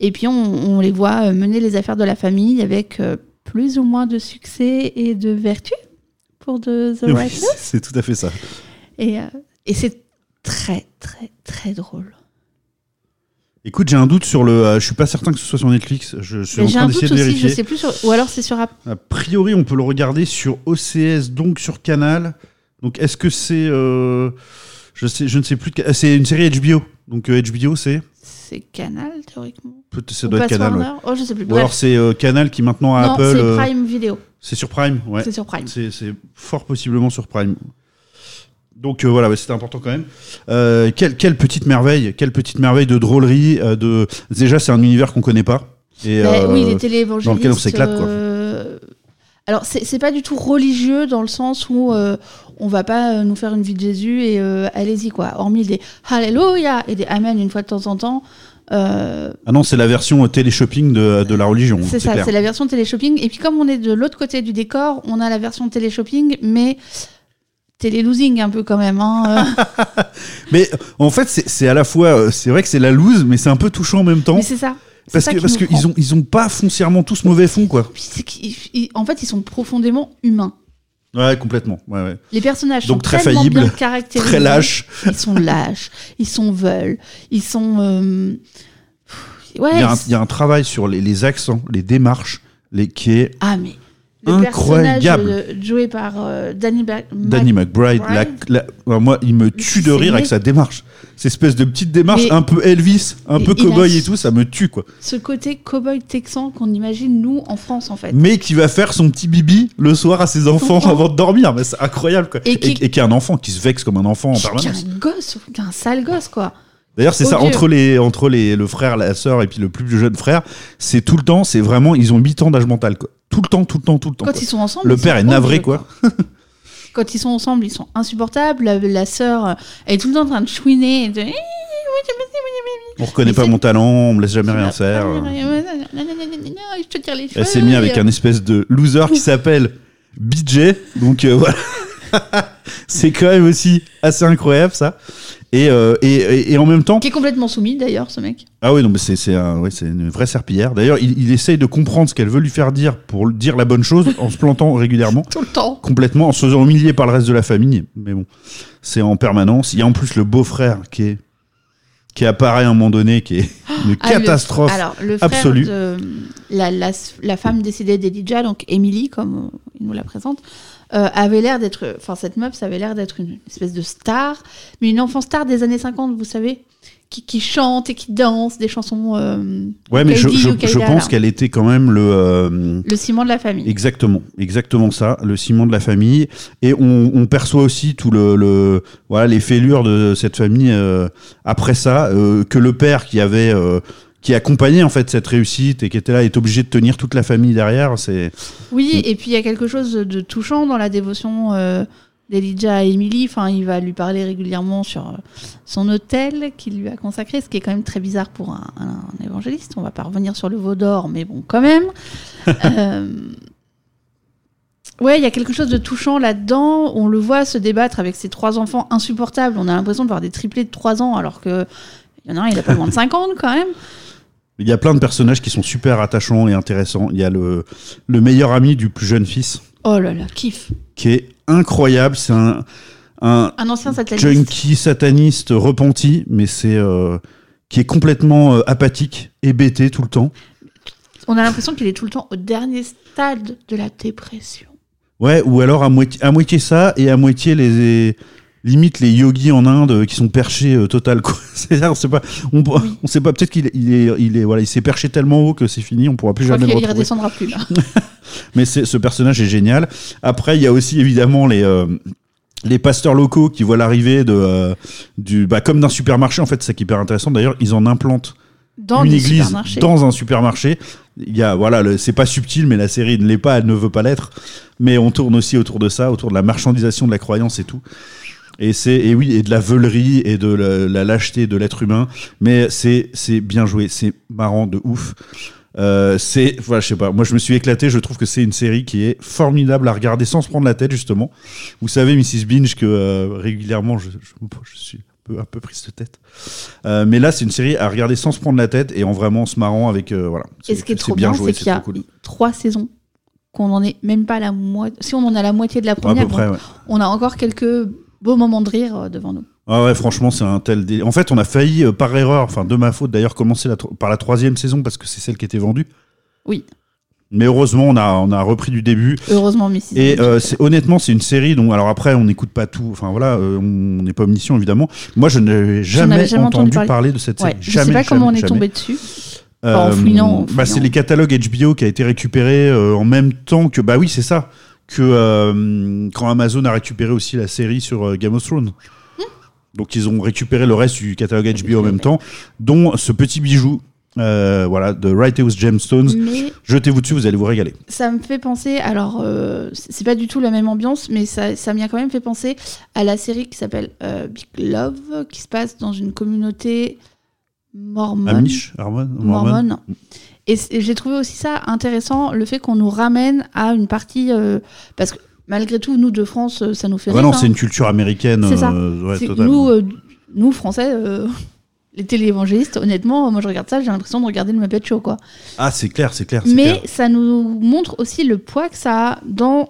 Et puis on, on les voit mener les affaires de la famille avec plus ou moins de succès et de vertu pour de The Oui, c'est tout à fait ça. Et, et c'est très, très, très drôle. Écoute, j'ai un doute sur le. euh, je suis pas certain que ce soit sur Netflix. Je suis Mais en j'ai train un doute d'essayer de aussi, vérifier. je sais plus sur... Ou alors c'est sur... App- A priori, on peut le regarder sur OCS, donc sur Canal. Donc, est-ce que c'est. euh, je, sais, je ne sais plus. de C'est une série HBO. Donc, euh, HBO, c'est. C'est Canal, théoriquement. peut- Ça Ou doit être Canal. ouais. Warner Oh, je sais plus. Ou Bref. alors, c'est euh, Canal qui maintenant a non, Apple. c'est euh, Prime Video. C'est sur Prime, ouais. C'est sur Prime. C'est c'est fort possiblement sur Prime. Donc euh, voilà, ouais, c'était important quand même. Euh, quelle, quelle petite merveille, quelle petite merveille de drôlerie. euh, de... Déjà, c'est un univers qu'on connaît pas. Et, euh, oui, les dans lequel on s'éclate, quoi. Alors, c'est pas du tout religieux dans le sens où on va pas nous faire une vie de Jésus et allez-y, quoi. Hormis des Alléluia et des Amen une fois de temps en temps. euh, Ah non, c'est la version télé-shopping de, de la religion. c'est ça, c'est la version télé-shopping. Et puis, comme on est de l'autre côté du décor, on a la version télé-shopping, mais télé-losing un peu quand même. hein, euh. Mais en fait, c'est à la fois, euh, c'est vrai que c'est la loose, mais c'est un peu touchant en même temps. mais c'est ça. Parce que qui parce qu'ils ont ils ont pas foncièrement tous mauvais fond quoi. En fait, ils sont profondément humains. Ouais, complètement. Ouais, ouais. Les personnages Donc sont très faillibles. Très lâche. Ils sont lâches, ils sont veulent, ils sont. euh, Ouais. Il y, a un, ils- il y a un travail sur les, les accents, les démarches, les qui est Ah mais. Le Incroyable. personnage euh, joué par euh, Danny, Ba- Danny Mac- McBride. la- la- ouais, moi, il me tue de rire avec sa démarche. Cette espèce de petite démarche Mais- un peu Elvis, un peu cowboy et tout, ça me tue quoi. Ce côté cowboy texan qu'on imagine nous en France en fait. Mais qui va faire son petit bibi le soir à ses enfants enfant. avant de dormir. C'est incroyable quoi. Et Et, qui- et qui est un enfant qui se vexe comme un enfant en Qui qui est permanence. un gosse, qui est un sale gosse quoi. D'ailleurs, c'est ça, entre, les, entre les, le frère, la sœur et puis le plus jeune frère, c'est tout le temps, c'est vraiment, ils ont 8 ans d'âge mental, quoi. Tout le temps, tout le temps, tout le temps. Quand quoi. ils sont ensemble. Le père est navré, quoi. Quand ils sont ensemble, ils sont insupportables. La, la sœur euh, elle est tout le temps en train de chouiner. et de... On reconnaît pas mon talent, on me laisse jamais rien faire. Je te tire les cheveux. Elle s'est mise avec un espèce de loser qui s'appelle BJ. Donc euh, voilà. c'est quand même aussi assez incroyable ça. Et, euh, et, et, et en même temps. Qui est complètement soumis d'ailleurs, ce mec. Ah oui, non, mais c'est un- ouais, une vraie serpillière. D'ailleurs, il, il essaye de comprendre ce qu'elle veut lui faire dire pour dire la bonne chose en se plantant régulièrement. Tout le temps. Complètement, en se faisant humilier par le reste de la famille. Mais bon, c'est en permanence. Il y a en plus le beau-frère qui est qui apparaît à un moment donné, qui est une Ah, le- catastrophe Alors, le frère absolue. de la, la, la femme décédée d'Elijah, donc Emily, comme il nous la présente, euh, avait l'air d'être. Enfin, cette meuf, ça avait l'air d'être une espèce de star, mais une enfant star des années 50, vous savez, qui, qui chante et qui danse des chansons. euh, Ouais, mais je, je, pense qu'elle était quand même le. euh, Le ciment de la famille. Exactement, exactement ça, le ciment de la famille. Et on, on perçoit aussi tout le, le voilà les fêlures de cette famille euh, après ça, que le père qui avait qui accompagnait en fait cette réussite et qui était là est obligé de tenir toute la famille derrière. C'est Oui, et puis il y a quelque chose de touchant dans la dévotion euh, d'Elijah à Emily. Enfin, il va lui parler régulièrement sur euh, son hôtel qu'il lui a consacré, ce qui est quand même très bizarre pour un, un évangéliste. On va pas revenir sur le veau d'or, mais bon, quand même. Euh, Ouais, il y a quelque chose de touchant là-dedans. On le voit se débattre avec ses trois enfants insupportables. On a l'impression de voir des triplés de 3 ans, alors que il y en a un, il a pas moins de 50 quand même. Il y a plein de personnages qui sont super attachants et intéressants. Il y a le le meilleur ami du plus jeune fils Oh là là, kiff. qui est incroyable. C'est un un Un ancien sataniste. junkie sataniste repenti, mais c'est euh, qui est complètement euh, apathique, hébété tout le temps. On a l'impression qu'il est tout le temps au dernier stade de la dépression. Ouais, ou alors à moitié, à moitié ça et à moitié les limite les yogis en Inde euh, qui sont perchés euh, total quoi. C'est on sait pas, on, on sait pas peut-être qu'il il est, il est voilà, il s'est perché tellement haut que c'est fini, on pourra plus Je crois jamais le retrouver. redescendra plus là. Mais ce personnage est génial. Après, il y a aussi évidemment les euh, les pasteurs locaux qui voient l'arrivée de euh, du bah comme d'un supermarché en fait, c'est ça qui est hyper intéressant. D'ailleurs, ils en implantent Dans une église dans un supermarché. Il y a voilà, c'est pas subtil, mais la série ne l'est pas, elle ne veut pas l'être. Mais on tourne aussi autour de ça, autour de la marchandisation de la croyance et tout. Et c'est et oui et de la veulerie et de la, la lâcheté de l'être humain. Mais c'est c'est bien joué, c'est marrant de ouf. Euh, c'est voilà, je sais pas. Moi, je me suis éclaté. Je trouve que c'est une série qui est formidable à regarder sans se prendre la tête justement. Vous savez, Mrs Binge, que euh, régulièrement, je, je, je suis un peu, un peu prise de tête. Euh, mais là, c'est une série à regarder sans se prendre la tête et en vraiment se marrant avec euh, voilà. Et ce qui est trop bien, c'est qu'il y a cool. trois saisons qu'on en est même pas à la moitié. Si on en a la moitié de la première, près, bon, ouais. on a encore quelques beaux moments de rire euh, devant nous. Ah ouais, franchement, c'est un tel. dé- En fait, on a failli, euh, par erreur, enfin de ma faute d'ailleurs, commencer la par la troisième saison parce que c'est celle qui était vendue. Oui. Mais heureusement, on a, on a repris du début. Heureusement, Mrs. Et euh, c'est- honnêtement, c'est une série dont, alors après, on n'écoute pas tout. Enfin voilà, euh, on n'est pas omniscient évidemment. Moi, je n'avais jamais, jamais entendu, parler. parler. de cette série. Ouais, je jamais, sais pas comment on est jamais. tombé dessus. Euh, en fouillant, bah, c'est les catalogues HBO qui a été récupéré en même temps que. Bah oui, c'est ça. Que euh, quand Amazon a récupéré aussi la série sur euh, Game of Thrones. Hmm. Donc ils ont récupéré le reste du catalogue HBO en même temps, dont ce petit bijou, euh, voilà, de Righteous Gemstones. Jetez-vous dessus, vous allez vous régaler. ça me fait penser, alors euh, c'est pas du tout la même ambiance, mais ça ça m'y a quand même fait penser à la série qui s'appelle euh, Big Love, qui se passe dans une communauté mormone. Amish, mormone. Et j'ai trouvé aussi ça intéressant, le fait qu'on nous ramène à une partie. euh, parce que malgré tout, nous de France, euh, ça nous fait Ouais, rire. non, hein. c'est une culture américaine. C'est ça. euh, ouais, nous, euh, nous, Français, les téléévangélistes, honnêtement, moi je regarde ça, j'ai l'impression de regarder le Muppet Show. Quoi. Ah, c'est clair, c'est clair. Mais clair. ça nous montre aussi le poids que ça a dans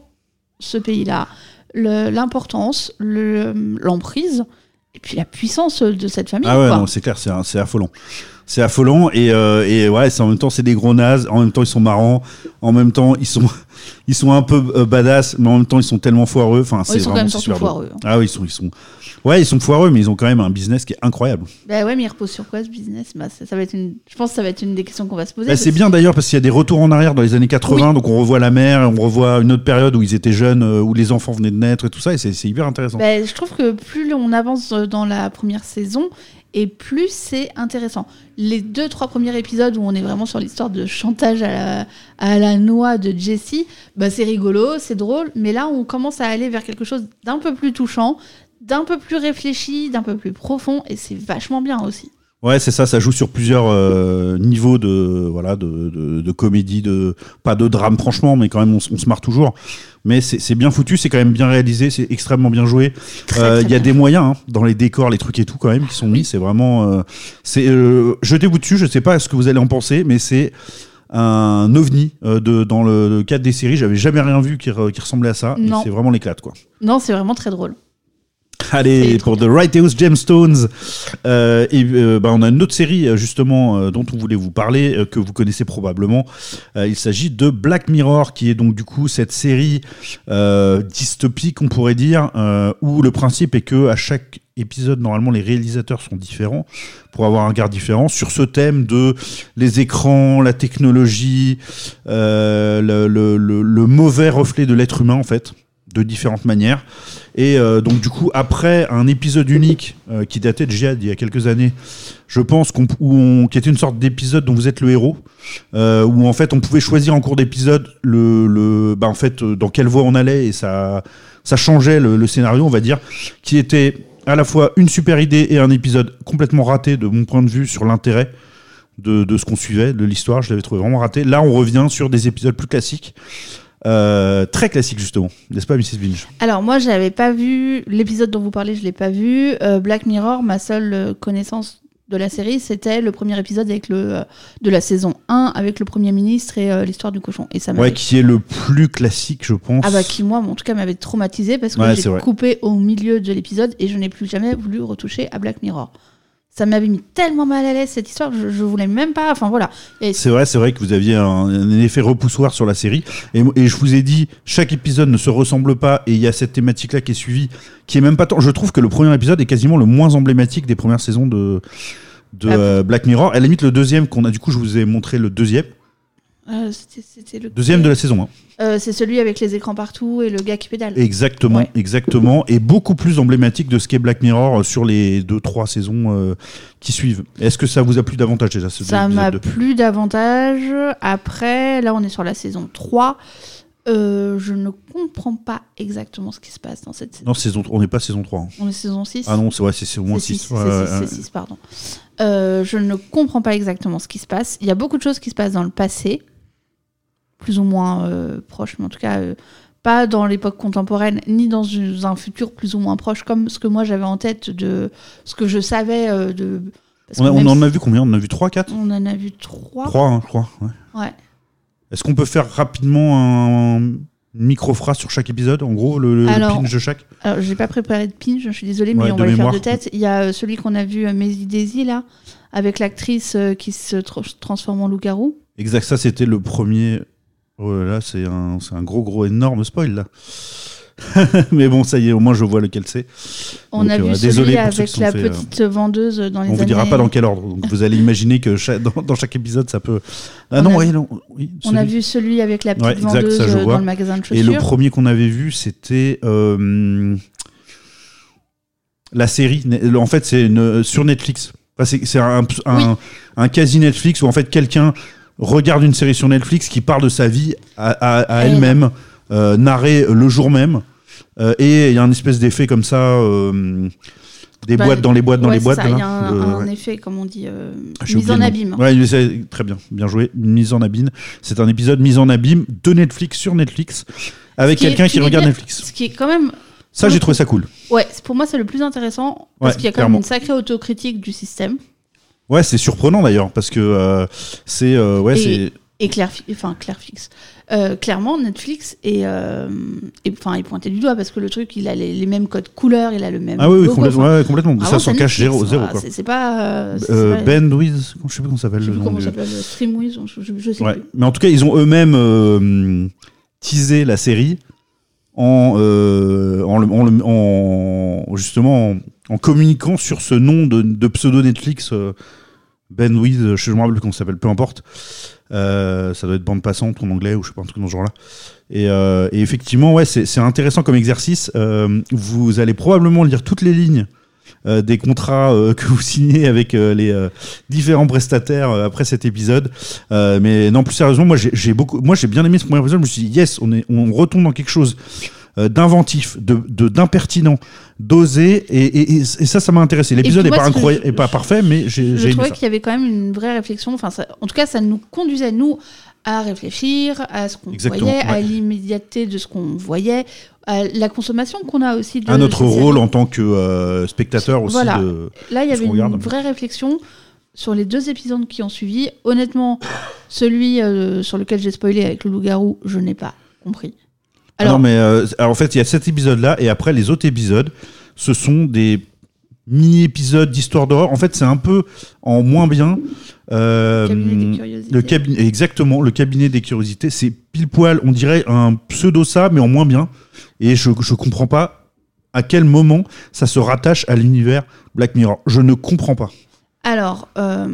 ce pays-là, l'importance, le- l'emprise, et puis la puissance de cette famille. Ah ouais, quoi. non, c'est clair, c'est affolant. C'est affolant et, euh, et ouais, c'est en même temps c'est des gros nazes, en même temps ils sont marrants, en même temps ils sont ils sont un peu euh, badass, mais en même temps ils sont tellement foireux. Enfin, c'est ils sont quand même super foireux. hein. Ah oui, ils sont ils sont ouais ils sont foireux, mais ils ont quand même un business qui est incroyable. Bah ouais, mais il repose sur quoi ce business? Bah, ça, ça va être une... Je pense que ça va être une des questions qu'on va se poser. Bah, c'est bien d'ailleurs parce qu'il y a des retours en arrière dans les années 80, donc on revoit la mère, on revoit une autre période où ils étaient jeunes, euh, où les enfants venaient de naître et tout ça, et c'est c'est hyper intéressant. Bah, je trouve que plus on avance dans la première saison, et plus c'est intéressant. Les deux, trois premiers épisodes où on est vraiment sur l'histoire de chantage à la, noix de Jessie, bah c'est rigolo, c'est drôle, mais là on commence à aller vers quelque chose d'un peu plus touchant, d'un peu plus réfléchi, d'un peu plus profond, et c'est vachement bien aussi. Ouais, c'est ça, ça joue sur plusieurs euh, niveaux de voilà de, de, de comédie, de pas de drame franchement, mais quand même on, se marre toujours. Mais c'est bien foutu, c'est quand même bien réalisé, c'est extrêmement bien joué. Euh, Il y a des moyens hein, dans les décors, les trucs et tout quand même qui sont mis. C'est vraiment, euh, c'est euh, jetez-vous dessus. Je sais pas ce que vous allez en penser, mais c'est un ovni euh, de dans le, le cadre des séries. J'avais jamais rien vu qui, re- qui ressemblait à ça. C'est vraiment l'éclate quoi. Non, c'est vraiment très drôle. Allez, pour The Righteous Gemstones, euh, et, euh, bah, on a une autre série euh, justement euh, dont on voulait vous parler, que vous connaissez probablement. Il s'agit de Black Mirror, qui est donc du coup cette série dystopique, on pourrait dire, où le principe est que à chaque épisode, normalement, les réalisateurs sont différents pour avoir un regard différent sur ce thème de les écrans, la technologie, le, le- le- le mauvais reflet de l'être humain en fait, de différentes manières. Et euh, donc du coup, après un épisode unique euh, qui datait de Jihad il y a quelques années, je pense qu'on, qui était une sorte d'épisode dont vous êtes le héros, euh, où en fait on pouvait choisir en cours d'épisode le, le bah, en fait dans quelle voie on allait et ça ça changeait le, le scénario, on va dire, qui était à la fois une super idée et un épisode complètement raté de mon point de vue sur l'intérêt de, de ce qu'on suivait, de l'histoire. Je l'avais trouvé vraiment raté. Là, on revient sur des épisodes plus classiques. Euh, très classiques justement, n'est-ce pas, Mrs. Binge? Alors moi, j'avais pas vu l'épisode dont vous parlez, je l'ai pas vu. Euh, Black Mirror, ma seule euh, connaissance de la série, c'était le premier épisode avec le euh, de la saison 1 avec le premier ministre et euh, l'histoire du cochon. Et ça Ouais, qui est le plus classique, je pense. ah bah qui moi, en tout cas, m'avait traumatisé parce que Ouais, j'ai coupé au milieu de l'épisode et je n'ai plus jamais voulu retoucher à Black Mirror. Ça m'avait mis tellement mal à l'aise cette histoire, je, je voulais même pas. Enfin voilà. C'est vrai, c'est vrai que vous aviez un, un effet repoussoir sur la série. Et, et je vous ai dit, chaque épisode ne se ressemble pas et il y a cette thématique-là qui est suivie, qui est même pas tant. Je trouve que le premier épisode est quasiment le moins emblématique des premières saisons de, de Ah bon Black Mirror. À la limite, le deuxième qu'on a, du coup, je vous ai montré le deuxième. Euh, c'était c'était le Deuxième de la saison 1. Euh, c'est celui avec les écrans partout et le gars qui pédale. Exactement, Ouais. exactement. Et beaucoup plus emblématique de ce qu'est Black Mirror euh, sur les deux, trois saisons euh, qui suivent. Est-ce que ça vous a plu davantage déjà ce Ça épisode m'a deux plu davantage. Après, là, on est sur la saison 3. Euh, je ne comprends pas exactement ce qui se passe dans cette saison. Non, saison, on n'est pas saison 3. hein. On est saison 6 Ah non, c'est ouais, c'est c'est au moins C'est 6. six, c'est six, c'est six, pardon. Euh, je ne comprends pas exactement ce qui se passe. Il y a beaucoup de choses qui se passent dans le passé, plus ou moins euh, proche, mais en tout cas euh, pas dans l'époque contemporaine, ni dans un futur plus ou moins proche, comme ce que moi j'avais en tête de ce que je savais euh, de. parce On, même en si- a vu combien? On en a vu 3, 4 On en a vu trois. 3, hein, je crois. ouais. Ouais. Est-ce qu'on peut faire rapidement un une micro-phrase sur chaque épisode En gros, le, le Alors, pinch de chaque? Alors, j'ai pas préparé de pinch, je suis désolée, mais Ouais, on de va le faire mémoire. de tête. Il y a euh, celui qu'on a vu, euh, Maisie Daisy, là, avec l'actrice euh, qui se tra- transforme en loup-garou. Exact, ça c'était le premier. Oh là c'est un, gros, gros, énorme spoil là. Mais bon, ça y est, au moins je vois lequel c'est. On Donc, a euh, vu celui avec la fait, euh, petite vendeuse dans les On vous années... dira pas dans quel ordre. Donc vous allez imaginer que chaque- dans, dans chaque épisode ça peut. Ah On non, a- oui, non. Oui, On a vu celui avec la petite Ouais, exact, vendeuse ça, je euh, vois. dans le magasin de Et le chaussures. premier qu'on avait vu, c'était euh, la série. En fait, c'est sur Netflix. Enfin, c'est c'est un, un, Oui. un quasi Netflix où en fait quelqu'un regarde une série sur Netflix qui parle de sa vie à, à- à Elle. elle-même, euh, narrée le jour même. Euh, et il y a un espèce d'effet comme ça, euh, des Bah, boîtes dans les boîtes dans les boîtes. Il y là. a un, Euh, effet, comme on dit, euh, mise en abîme. Ouais, mais c'est très bien, bien joué. Mise en abîme. C'est un épisode mise en abîme de Netflix sur Netflix avec quelqu'un qui, regarde bien- Netflix. Ce qui est quand même... Ça, j'ai trouvé ça cool. Ouais, pour moi, c'est le plus intéressant, parce Ouais, qu'il y a quand clairement. même une sacrée autocritique du système. Ouais, c'est surprenant d'ailleurs parce que euh, c'est euh, ouais, et, et Claire, Fi- enfin Claire Fix. Euh, clairement, Netflix est, euh, est- enfin, est pointé du doigt parce que le truc, il a les, les mêmes codes couleurs, il a le même. ah oui, oui logo, complètement, ouais, Ça s'en cache zéro, zéro quoi. C'est pas. pas- je sais plus comment ça s'appelle je sais le plus nom comment du- ça s'appelle, Streamwiz, je, je- sais Ouais. plus. Mais en tout cas, ils ont eux-mêmes teasé la série en, en, en- justement en, communiquant sur ce nom de, pseudo Netflix euh, Bandwidth, je ne me rappelle comment ça s'appelle, peu importe. Euh, ça doit être bande passante en anglais ou je sais pas un truc dans ce genre-là. Et, euh, effectivement, ouais, c'est intéressant comme exercice. Vous allez probablement lire toutes les lignes des contrats que vous signez avec les différents prestataires après cet épisode. Mais non, plus sérieusement, moi j'ai moi j'ai bien aimé ce premier épisode. Je me suis dit yes, on est, on retombe dans quelque chose euh, d'inventif, de d'impertinent, d'osé, et, et, ça, ça m'a intéressé. L'épisode n'est pas incroyable, est pas parfait, mais j'ai j'ai je trouvais qu'il y avait quand même une vraie réflexion. Enfin, ça- en tout cas, ça nous conduisait, nous, à réfléchir à ce qu'on voyait, à l'immédiateté de ce qu'on voyait, à la consommation qu'on a aussi de. À notre rôle en tant que euh, spectateur aussi. Voilà. De... Là, il y avait une regarde. vraie réflexion sur les deux épisodes qui ont suivi. Honnêtement, celui euh, sur lequel j'ai spoilé avec le loup-garou, je n'ai pas compris. Non, mais euh, alors, en fait, il y a cet épisode-là, et après, les autres épisodes, ce sont des mini-épisodes d'histoire d'horreur. En fait, c'est un peu en moins bien. Euh, Cabinet des curiosités. le cabinet, exactement, le cabinet des curiosités. C'est pile poil, on dirait un pseudo ça, mais en moins bien. Et je, je comprends pas à quel moment ça se rattache à l'univers Black Mirror. Je ne comprends pas. Alors, euh,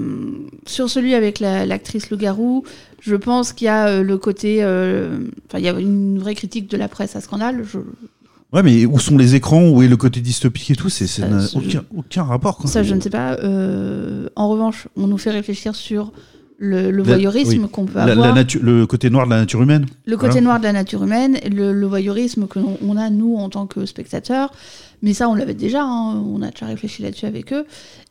sur celui avec la- l'actrice Le Garou, je pense qu'il y a euh, le côté. euh, Enfin, il y a une vraie critique de la presse à scandale. Je- Ouais, mais où sont les écrans Où est le côté dystopique et tout C'est ça n'a je- aucun, aucun rapport. Quoi. ça, je ne sais pas. En revanche, on nous fait réfléchir sur le, voyeurisme oui. qu'on peut avoir. la le côté noir de la nature humaine. Le côté Voilà. noir de la nature humaine, le, le voyeurisme que l'on a nous en tant que spectateurs, mais ça on l'avait déjà, hein, on a déjà réfléchi là-dessus avec eux.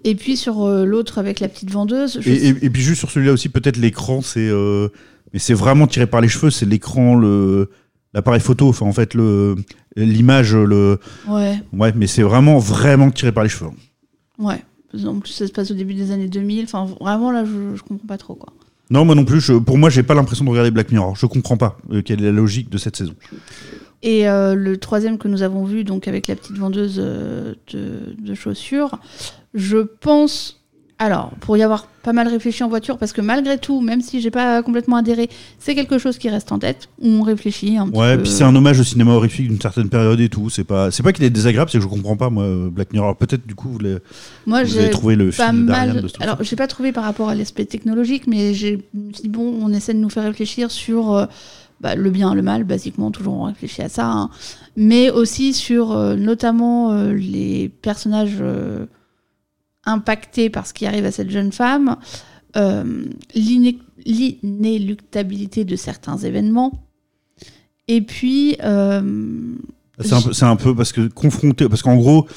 Et puis sur euh, l'autre avec la petite vendeuse, Et, et- et puis juste sur celui-là aussi, peut-être l'écran, c'est euh, mais c'est vraiment tiré par les cheveux. C'est l'écran, le l'appareil photo. Enfin, en fait, le l'image, le ouais, ouais, mais c'est vraiment vraiment tiré par les cheveux. ouais. En plus ça se passe au début des années 2000, enfin vraiment là je, je comprends pas trop quoi. Non, moi non plus. je- pour moi, j'ai pas l'impression de regarder Black Mirror. Je comprends pas euh, quelle est la logique de cette saison. Et euh, le troisième que nous avons vu, donc avec la petite vendeuse euh, de, de chaussures, je pense. Alors, pour y avoir pas mal réfléchi en voiture, parce que malgré tout, même si j'ai pas complètement adhéré, c'est quelque chose qui reste en tête, où on réfléchit un petit Ouais, peu. puis c'est un hommage au cinéma horrifique d'une certaine période et tout. C'est pas c'est pas qu'il est désagréable, c'est que je comprends pas moi Black Mirror. Peut-être du coup vous, l'avez- Moi, vous avez trouvé le pas film d'Ariane mal. de. Alors, j'ai pas trouvé par rapport à l'aspect technologique, mais j'ai dit, bon, on essaie de nous faire réfléchir sur euh, bah, le bien, le mal, basiquement, toujours on réfléchit à ça, hein. mais aussi sur euh, notamment euh, les personnages impactés par ce qui arrive à cette jeune femme, euh, l'iné- l'inéluctabilité de certains événements, et puis. euh, C'est un, peu- c'est un peu parce que confronté, parce qu'en gros,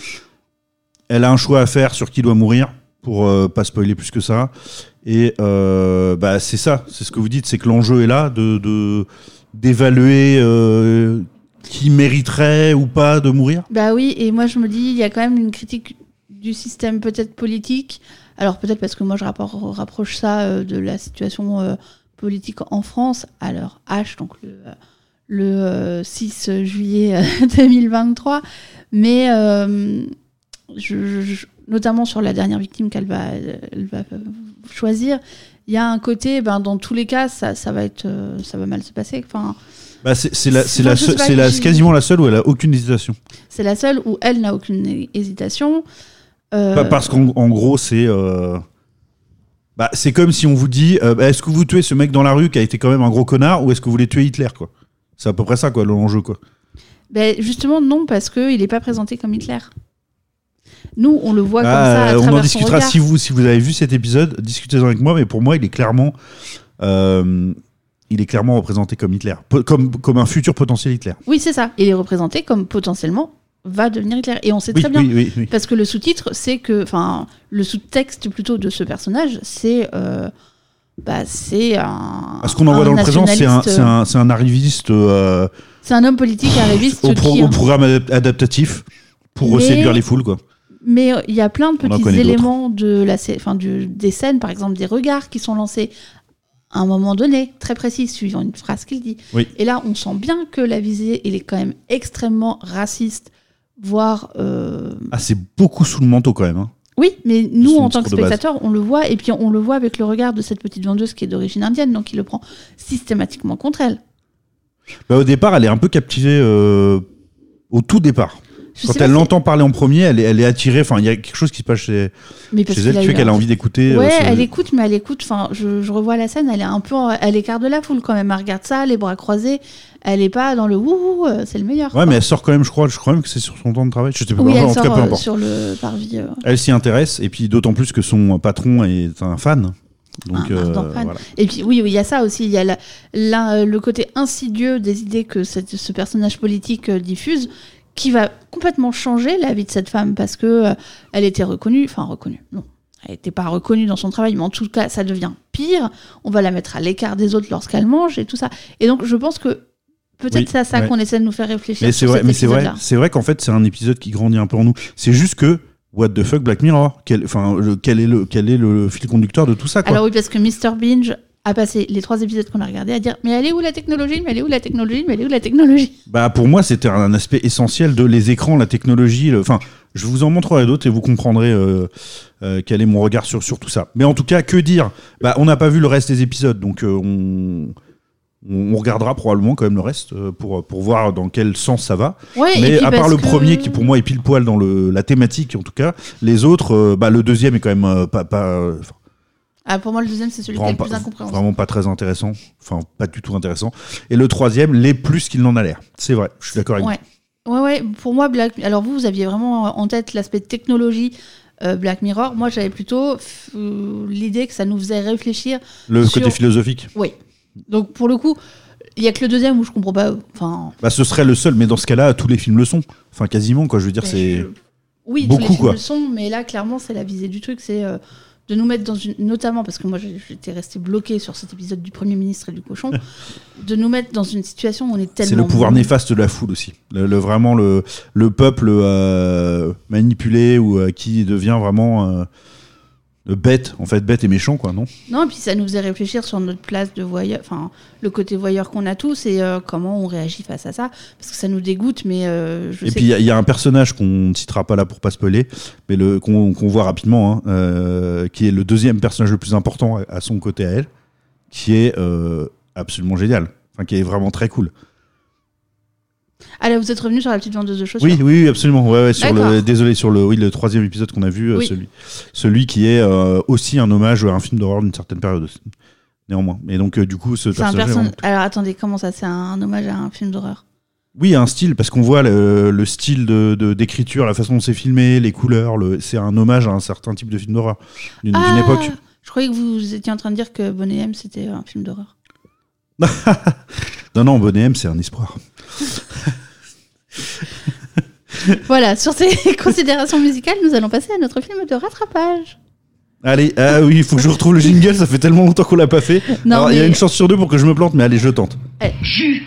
elle a un choix à faire sur qui doit mourir pour euh, pas spoiler plus que ça. Et euh, bah c'est ça, c'est ce que vous dites, c'est que l'enjeu est là de d'évaluer qui mériterait ou pas de mourir. Bah oui, et moi je me dis, il y a quand même une critique du système peut-être politique. Alors peut-être parce que moi je rapproche ça euh, de la situation euh, politique en France à l'heure H, donc le, euh, le euh, 6 juillet euh, 2023. Mais euh, je- je- notamment sur la dernière victime qu'elle va, elle va choisir, il y a un côté, ben, dans tous les cas, ça, ça, va, être, ça va mal se passer. Enfin, Bah c'est la Enfin, la la- quasiment la seule où elle a aucune hésitation. c'est la seule où elle n'a aucune hé- hésitation. Euh, Pas parce qu'en en gros c'est euh, bah, c'est comme si on vous dit euh, bah, est-ce que vous tuez ce mec dans la rue qui a été quand même un gros connard ou est-ce que vous voulez tuer Hitler quoi? C'est à peu près ça quoi l'enjeu quoi. Ben, justement, non, parce qu'il n'est pas présenté comme Hitler. Nous, on le voit comme Ah, ça à on en son discutera si vous, si vous avez vu cet épisode, discutez-en avec moi, mais pour moi, il est clairement, euh, il est clairement représenté comme Hitler, comme, comme un futur potentiel Hitler. Oui, c'est ça. Il est représenté comme potentiellement va devenir Hitler. Et on sait Oui, très bien. oui, oui, oui. Parce que le sous-titre, c'est que. Enfin, le sous-texte plutôt de ce personnage, c'est. euh, bah, c'est un. Ce qu'on en voit dans le présent, c'est un, un, c'est un arriviste euh, C'est un homme politique arriviste au, pro- qui. au programme adap- adaptatif pour Mais- séduire les foules, quoi. Mais euh, il y a plein de petits éléments de la, enfin, du- des scènes, par exemple des regards qui sont lancés à un moment donné, très précis, suivant une phrase qu'il dit. Et là, on sent bien que la visée, elle est quand même extrêmement raciste, voire. euh, Ah, c'est beaucoup sous le manteau quand même. hein. Oui, mais nous, en tant que spectateurs, on le voit, et puis on le voit avec le regard de cette petite vendeuse qui est d'origine indienne, donc il le prend systématiquement contre elle. Bah, au départ, elle est un peu captivée euh, au tout départ. Je Quand elle l'entend parler en premier, elle est, elle est attirée. Enfin, il y a quelque chose qui se passe chez, chez elle qui fait qu'elle a un- envie d'écouter. euh, Ouais, ce- elle écoute, mais elle écoute. Enfin, je, je revois la scène, elle est un peu à l'écart de la foule quand même. Elle regarde ça, les bras croisés. Elle est pas dans le wouhou, euh, c'est le meilleur. Ouais, mais elle sort quand même, je crois, je crois même que c'est sur son temps de travail. Je sais pas, oui, elle en tout sort cas, peu euh, importe. sur le parvis. euh, Elle s'y intéresse, et puis d'autant plus que son patron est un fan. Donc, un euh, fan. voilà. Et puis oui, oui, il y a ça aussi. Il y a la- la- le côté insidieux des idées que cette- ce personnage politique diffuse, qui va complètement changer la vie de cette femme parce que euh, elle était reconnue, enfin reconnue, non. Elle n'était pas reconnue dans son travail, mais en tout cas, ça devient pire. On va la mettre à l'écart des autres lorsqu'elle mange et tout ça. Et donc, je pense que peut-être Oui, c'est à ça ouais. qu'on essaie de nous faire réfléchir. Mais c'est vrai, mais c'est vrai, c'est vrai qu'en fait, c'est un épisode qui grandit un peu en nous. C'est juste que, what the fuck, Black Mirror quel, enfin, quel, est le, quel est le fil conducteur de tout ça, quoi Alors oui, parce que Mr. Binge a passé les trois épisodes qu'on a regardés à dire mais elle est où la technologie Mais elle est où la technologie Mais elle est où la technologie? Bah pour moi c'était un aspect essentiel de les écrans, la technologie. Enfin, je vous en montrerai d'autres et vous comprendrez euh, euh, quel est mon regard sur sur tout ça. Mais en tout cas, que dire? Bah on n'a pas vu le reste des épisodes, donc euh, on on regardera probablement quand même le reste pour pour voir dans quel sens ça va. Ouais, Mais à part le que- premier qui pour moi est pile poil dans le la thématique en tout cas, les autres, bah le deuxième est quand même pas pas Ah, pour moi, le deuxième, c'est celui qui est le plus incompréhensible. vraiment pas très intéressant. Enfin pas du tout intéressant. Et le troisième l'est plus qu'il n'en a l'air. C'est vrai, je suis d'accord avec vous. Ouais. ouais, ouais. Pour moi, Black. Alors vous, vous aviez vraiment en tête l'aspect technologie. euh, Black Mirror, moi j'avais plutôt euh, l'idée que ça nous faisait réfléchir. Le sur- côté philosophique. Oui. Donc pour le coup, il y a que le deuxième où je comprends pas. Enfin, Bah, ce serait le seul, mais dans ce cas-là, tous les films le sont. Enfin, quasiment, quoi. Je veux dire, Mais c'est. je- oui, Beaucoup, tous les films quoi. le sont, mais là clairement c'est la visée du truc, c'est euh, de nous mettre dans une, notamment parce que moi j'étais resté bloqué sur cet épisode du premier ministre et du cochon, de nous mettre dans une situation où on est tellement C'est le pouvoir néfaste de la foule aussi. Le, le- vraiment le, le peuple euh, manipulé ou euh, qui devient vraiment euh, bête, en fait, bête et méchant, quoi, non? Non, et puis ça nous faisait réfléchir sur notre place de voyeur, enfin le côté voyeur qu'on a tous et euh, comment on réagit face à ça, parce que ça nous dégoûte, mais euh, je Et sais puis, il y a- il y, a un personnage qu'on ne citera pas là pour pas spoiler, mais le- qu'on voit rapidement, hein, euh, qui est le deuxième personnage le plus important à, son côté à elle, qui est euh, absolument génial. Enfin, qui est vraiment très cool. Là, vous êtes revenu sur la petite vendeuse de chaussures. Oui, oui, absolument. Ouais, ouais, sur le, D'accord. désolé, sur le, oui, le troisième épisode qu'on a vu, euh, Oui. celui, celui qui est euh, aussi un hommage à un film d'horreur d'une certaine période. aussi. Néanmoins. Et donc, euh, du coup, ce personnage. vraiment- Alors attendez, comment ça C'est un hommage à un film d'horreur? Oui, un style, parce qu'on voit le, le style de d'écriture, la façon dont c'est filmé, les couleurs. le- C'est un hommage à un certain type de film d'horreur d'une d'une Ah, époque. Je croyais que vous étiez en train de dire que Bonnet M c'était un film d'horreur. Non, non, Bonnet M, c'est un espoir. voilà, sur ces considérations musicales, nous allons passer à notre film de rattrapage. Allez, ah oui, il faut que je retrouve le jingle, ça fait tellement longtemps qu'on l'a pas fait. Non, Alors, il y a une chance sur deux pour que je me plante, mais allez, je tente. Vu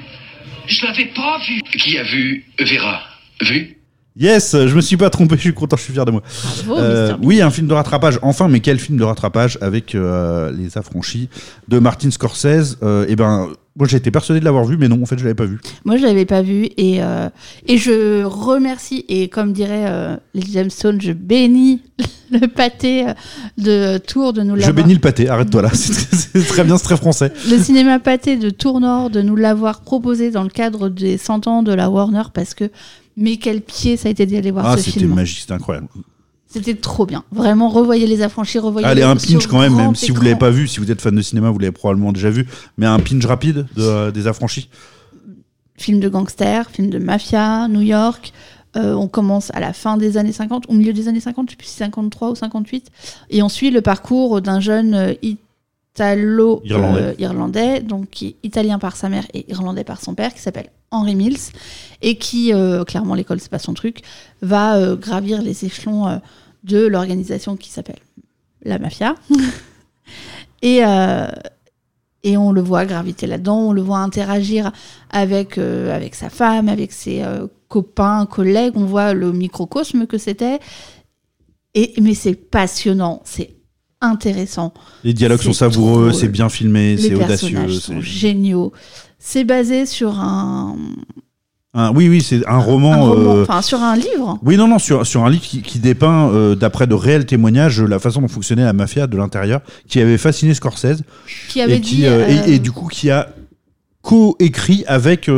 Je l'avais pas vu. Qui a vu Vera? Vu? Yes, je me suis pas trompé, je suis content, je suis fier de moi. Bravo, Euh, oui, un film de rattrapage. Enfin, mais quel film de rattrapage avec euh, les affranchis de Martin Scorsese euh, Eh ben, moi j'ai été persuadé de l'avoir vu, mais non, en fait, je l'avais pas vu. Moi, je l'avais pas vu et, euh, et je remercie, et comme dirait les Jamestones, je bénis le pâté de Tours de nous Je l'avoir. bénis le pâté, arrête-toi là, c'est très, c'est très bien, c'est très français. Le cinéma pâté de Tours Nord de nous l'avoir proposé dans le cadre des 100 ans de la Warner parce que, mais quel pied ça a été d'y aller voir Ah, ce c'était film. magique, c'était incroyable. C'était trop bien. Vraiment, revoyez les affranchis, revoyez Allez, les un pinch quand même, même si vous écran. l'avez pas vu, si vous êtes fan de cinéma, vous l'avez probablement déjà vu, mais un pinch rapide de, euh, des affranchis. Film de gangster, film de mafia, New York. Euh, on commence à la fin des années 50, au milieu des années 50, je sais plus si c'est 53 ou 58. Et on suit le parcours d'un jeune euh, italo Irlandais. euh, irlandais, donc qui est italien par sa mère et irlandais par son père, qui s'appelle Henry Mills, et qui, euh, clairement l'école c'est pas son truc, va euh, gravir les échelons de l'organisation qui s'appelle la mafia. et, et on le voit graviter là-dedans, on le voit interagir avec, avec sa femme, avec ses copains, collègues, on voit le microcosme que c'était. Et, mais c'est passionnant, c'est intéressant. Les dialogues sont savoureux, c'est bien filmé, Les c'est audacieux. personnages c'est- sont géniaux. C'est basé sur un, Un- oui, oui, c'est un roman. un roman, euh, enfin sur un livre. Oui, non, non, sur, sur un livre qui, qui dépeint, euh, d'après de réels témoignages, la façon dont fonctionnait la mafia de l'intérieur, qui avait fasciné Scorsese. Qui avait et, qui, dit, euh, et- et, du coup, qui a co-écrit avec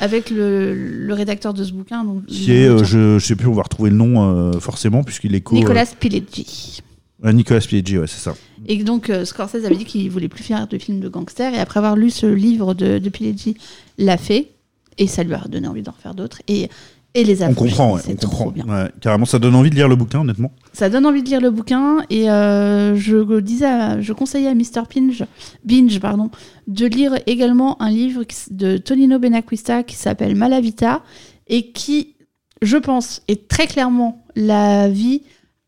Avec le, le rédacteur de ce bouquin. Donc, qui est, je, je sais plus, on va retrouver le nom forcément puisqu'il est co. Nicolas Pileggi. Nicolas Pileggi, ouais, c'est ça. Et donc, euh, Scorsese avait dit qu'il voulait plus faire de films de gangsters. Et après avoir lu ce livre de, de Pileggi, l'a fait. Et ça lui a donné envie d'en faire d'autres. Et, et les On affranchis, comprend, ouais, on comprend. bien. Ouais, carrément, ça donne envie de lire le bouquin, honnêtement. Ça donne envie de lire le bouquin. Et euh, je disais, à- je conseillais à Mr. Pinge, Binge pardon, de lire également un livre de Tonino Benacquista qui s'appelle Malavita et qui, je pense, est très clairement la vie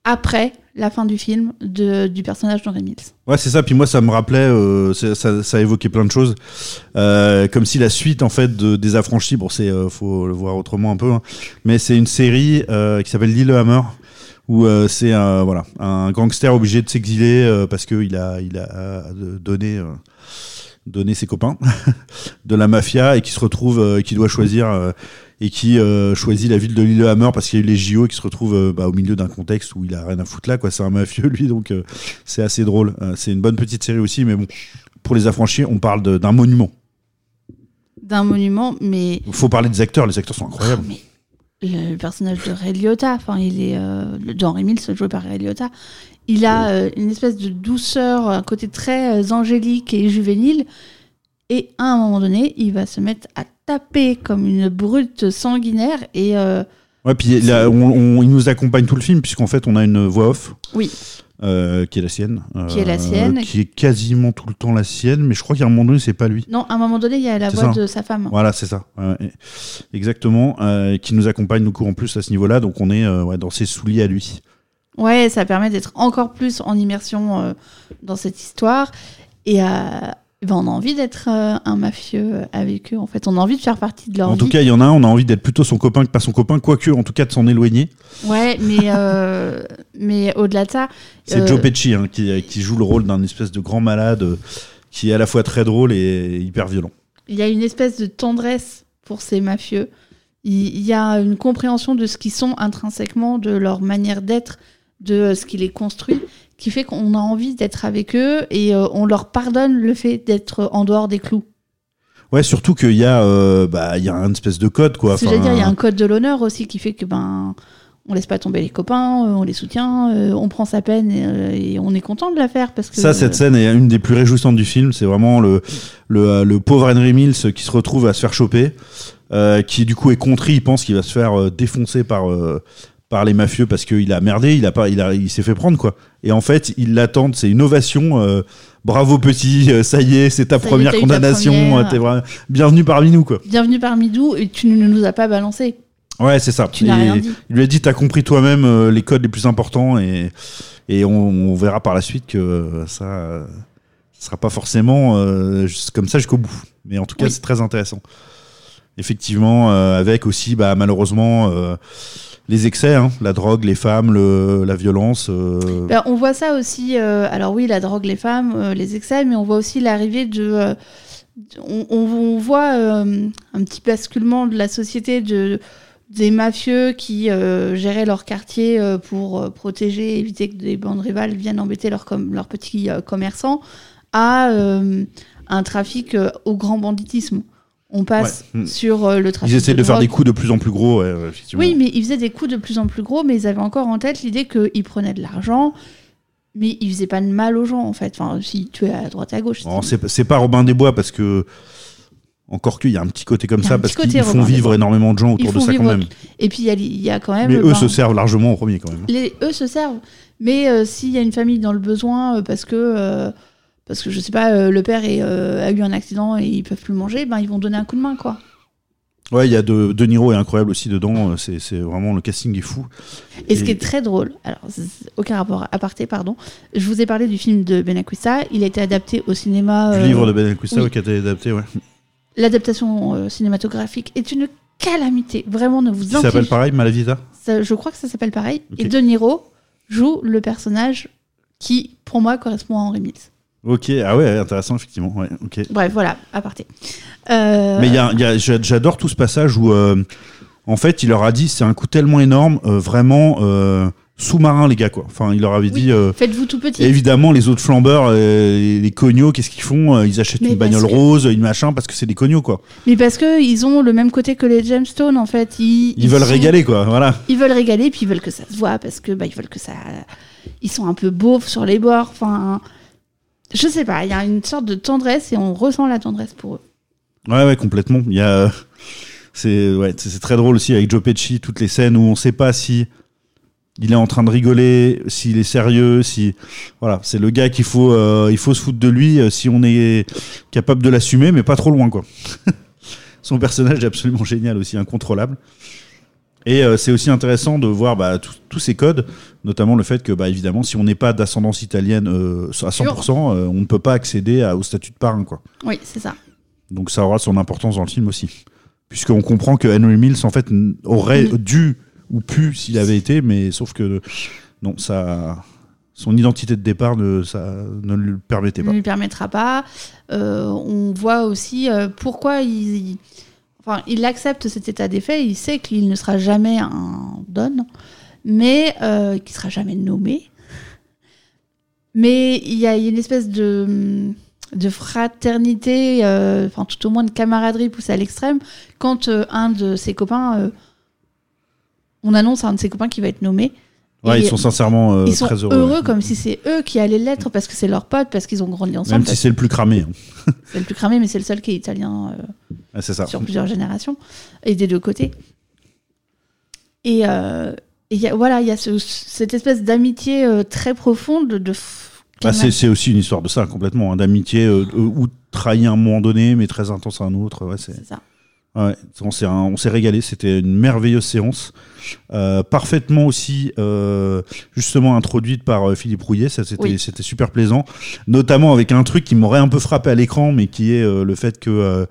après la fin du film de, du personnage d'Henry Mills. Ouais, c'est ça. Puis moi, ça me rappelait, euh, ça, évoquait plein de choses, Euh, comme si la suite en fait de, des affranchis, bon, c'est euh, faut le voir autrement un peu, hein, mais c'est une série qui s'appelle Lillehammer où c'est un voilà un gangster obligé de s'exiler parce que il a il a donné donné ses copains de la mafia et qui se retrouve qui doit choisir et qui euh, choisit la ville de Lillehammer parce qu'il y a eu les JO et qui se retrouve euh, bah, au milieu d'un contexte où il a rien à foutre là quoi. C'est un mafieux lui donc euh, c'est assez drôle. C'est une bonne petite série aussi mais bon pour les affranchis on parle d'un monument. D'un monument, mais il faut parler des acteurs les acteurs sont incroyables. Le personnage de Ray Liotta, enfin il est d'Henry Mills joué par Ray Liotta, il a une espèce de douceur, un côté très angélique et juvénile, et à un moment donné, il va se mettre à taper comme une brute sanguinaire et euh, ouais puis là, on, on- il nous accompagne tout le film puisqu'en fait on a une voix off oui, euh, qui est la sienne Qui est la euh, sienne. qui est quasiment tout le temps la sienne mais je crois qu'à un moment donné c'est pas lui non, à un moment donné, il y a la voix ça. de sa femme. Voilà, c'est ça. Exactement. qui nous accompagne, nous, en plus à ce niveau-là. Donc, on est ouais, dans ses souliers à lui. Ouais, ça permet d'être encore plus en immersion euh, dans cette histoire. Et euh, ben, on a envie d'être euh, un mafieux avec eux. En fait, on a envie de faire partie de leur En vie. tout cas, il y en a un, on a envie d'être plutôt son copain que pas son copain, quoique, en tout cas, de s'en éloigner. Ouais, mais, euh, mais au-delà de ça. C'est euh, Joe Pesci hein, qui, qui joue le rôle d'un espèce de grand malade euh, qui est à la fois très drôle et hyper violent. Il y a une espèce de tendresse pour ces mafieux. Il y a une compréhension de ce qu'ils sont intrinsèquement, de leur manière d'être, de ce qui les construit, qui fait qu'on a envie d'être avec eux et euh, on leur pardonne le fait d'être en dehors des clous. Ouais, surtout qu'il y, a, euh, bah, il y a un espèce de code, quoi. Ce que j'allais Enfin, dire, il y a un code de l'honneur aussi qui fait que ben on laisse pas tomber les copains, euh, on les soutient, euh, on prend sa peine et, euh, et on est content de la faire parce que Ça, cette scène est une des plus réjouissantes du film. C'est vraiment le, le, le pauvre Henry Mills qui se retrouve à se faire choper, qui du coup est contrit. Il pense qu'il va se faire défoncer par, par les mafieux parce qu'il a merdé, il, a pas, il, a, il s'est fait prendre, quoi. Et en fait, ils l'attendent, c'est une ovation. euh, bravo petit, euh, ça y est, c'est ta Ça y est, première condamnation, euh, t'es vraiment bienvenue parmi nous, quoi. bienvenue parmi nous et tu ne nous as pas balancé. Ouais, c'est ça. Tu n'as Et rien dit. Il lui a dit, t'as compris toi-même les codes les plus importants et, et on, on verra par la suite que ça, ce sera pas forcément euh, comme ça jusqu'au bout. Mais en tout cas, Oui. c'est très intéressant. Effectivement, euh, avec aussi, bah, malheureusement, euh, les excès, hein, la drogue, les femmes, la violence. euh, Ben, on voit ça aussi. euh, alors oui, la drogue, les femmes, euh, les excès, mais on voit aussi l'arrivée de. on, voit un petit basculement de la société de des mafieux qui géraient leur quartier pour protéger, éviter que des bandes rivales viennent embêter leurs petits commerçants, à un trafic au grand banditisme. On passe Ouais. Mm. sur euh, le trafic. ils essaient de, faire des coups de plus en plus gros, ouais. Oui, mais ils faisaient des coups de plus en plus gros, mais ils avaient encore en tête l'idée qu'ils prenaient de l'argent, mais ils faisaient pas de mal aux gens, en fait. Enfin, s'ils tuaient à droite et à gauche. C'est pas Robin des Bois parce que. Encore qu'il y a un petit côté comme ça parce qu'ils font vivre énormément de gens autour de ça quand même. Et puis, il y a, il y a quand même. Mais eux ben, se servent largement au premier quand même. les- eux se servent. Mais euh, s'il y a une famille dans le besoin, euh, parce que. euh, parce que je sais pas, euh, le père est, euh, a eu un accident et ils peuvent plus manger, ben ils vont donner un coup de main, quoi. Ouais, il y a de, de Niro est incroyable aussi dedans. euh, C'est c'est vraiment le casting est fou. Et ce qui est très drôle, alors aucun rapport à parté, pardon. Je vous ai parlé du film de Benacquista, il a été adapté au cinéma. Du euh, livre de Ben Acquista oui. qui a été adapté, ouais. L'adaptation cinématographique est une calamité. Vraiment, ne vous Qui s'appelle infligez- pareil, Malavita. Ça, Je crois que ça s'appelle pareil. Et De Niro joue le personnage qui, pour moi, correspond à Henry Mills. Ok, ah ouais, intéressant effectivement. Ouais, ok. Bref, voilà, à parté. Euh, Mais y a, y a- j'a- j'adore tout ce passage où, euh, en fait, il leur a dit c'est un coup tellement énorme, euh, vraiment, euh, sous-marins, les gars, quoi. Enfin, il leur avait Oui, dit. Faites-vous tout petit. Évidemment, les autres flambeurs, les, cognos, qu'est-ce qu'ils font Ils achètent Mais une bagnole que- rose, une machin, parce que c'est des cognos, quoi. Mais parce que ils ont le même côté que les gemstones en fait. Ils, Ils, veulent sont- régaler, quoi. Voilà. Ils veulent régaler, puis ils veulent que ça se voit parce que bah, ils veulent que ça. Ils sont un peu beaufs sur les bords. Enfin, je sais pas. Il y a une sorte de tendresse et on ressent la tendresse pour eux. Ouais, ouais, complètement. Il y a. C'est ouais, c'est c'est très drôle aussi avec Joe Pesci, toutes les scènes où on sait pas si il est en train de rigoler, s'il est sérieux, si voilà, c'est le gars qu'il faut euh, il faut se foutre de lui euh, si on est capable de l'assumer, mais pas trop loin quoi. Son personnage est absolument génial aussi, incontrôlable. Et euh, c'est aussi intéressant de voir bah, tous- ces codes, notamment le fait que, bah, évidemment, si on n'est pas d'ascendance italienne euh, à 100%, euh, on ne peut pas accéder à- au statut de parrain. Quoi. Oui, c'est ça. Donc ça aura son importance dans le film aussi. Puisqu'on comprend que Henry Mills, en fait, aurait Mm. dû ou pu s'il avait été, mais sauf que non, ça, son identité de départ ne, ça, ne le permettait ne pas. lui permettra pas. On voit aussi pourquoi il, il- il accepte cet état des faits. Il sait qu'il ne sera jamais un Don, mais euh, qu'il sera jamais nommé. Mais il y a une espèce de, fraternité, euh, tout au moins de camaraderie poussée à l'extrême, quand euh, un de ses copains, euh, on annonce à un de ses copains qui va être nommé. Ouais, ils sont sincèrement euh, ils sont très heureux. ouais. comme si c'est eux qui allaient l'être parce que c'est leur pote, parce qu'ils ont grandi ensemble. Même si c'est le plus cramé. hein. c'est le plus cramé, mais c'est le seul qui est italien euh, Ouais, c'est ça. sur plusieurs générations et des deux côtés. Et euh, et il y a- voilà, il y a ce- cette espèce d'amitié euh, très profonde de. Bah, c'est aussi une histoire de ça, complètement, hein, d'amitié ou trahi à un moment donné, mais très intense à un autre. Ouais, C'est ça. Ouais, on s'est régalé, c'était une merveilleuse séance, Euh, parfaitement aussi euh, justement introduite par euh, Philippe Rouillet, ça c'était Oui. super plaisant, notamment avec un truc qui m'aurait un peu frappé à l'écran, mais qui est euh, le fait que euh,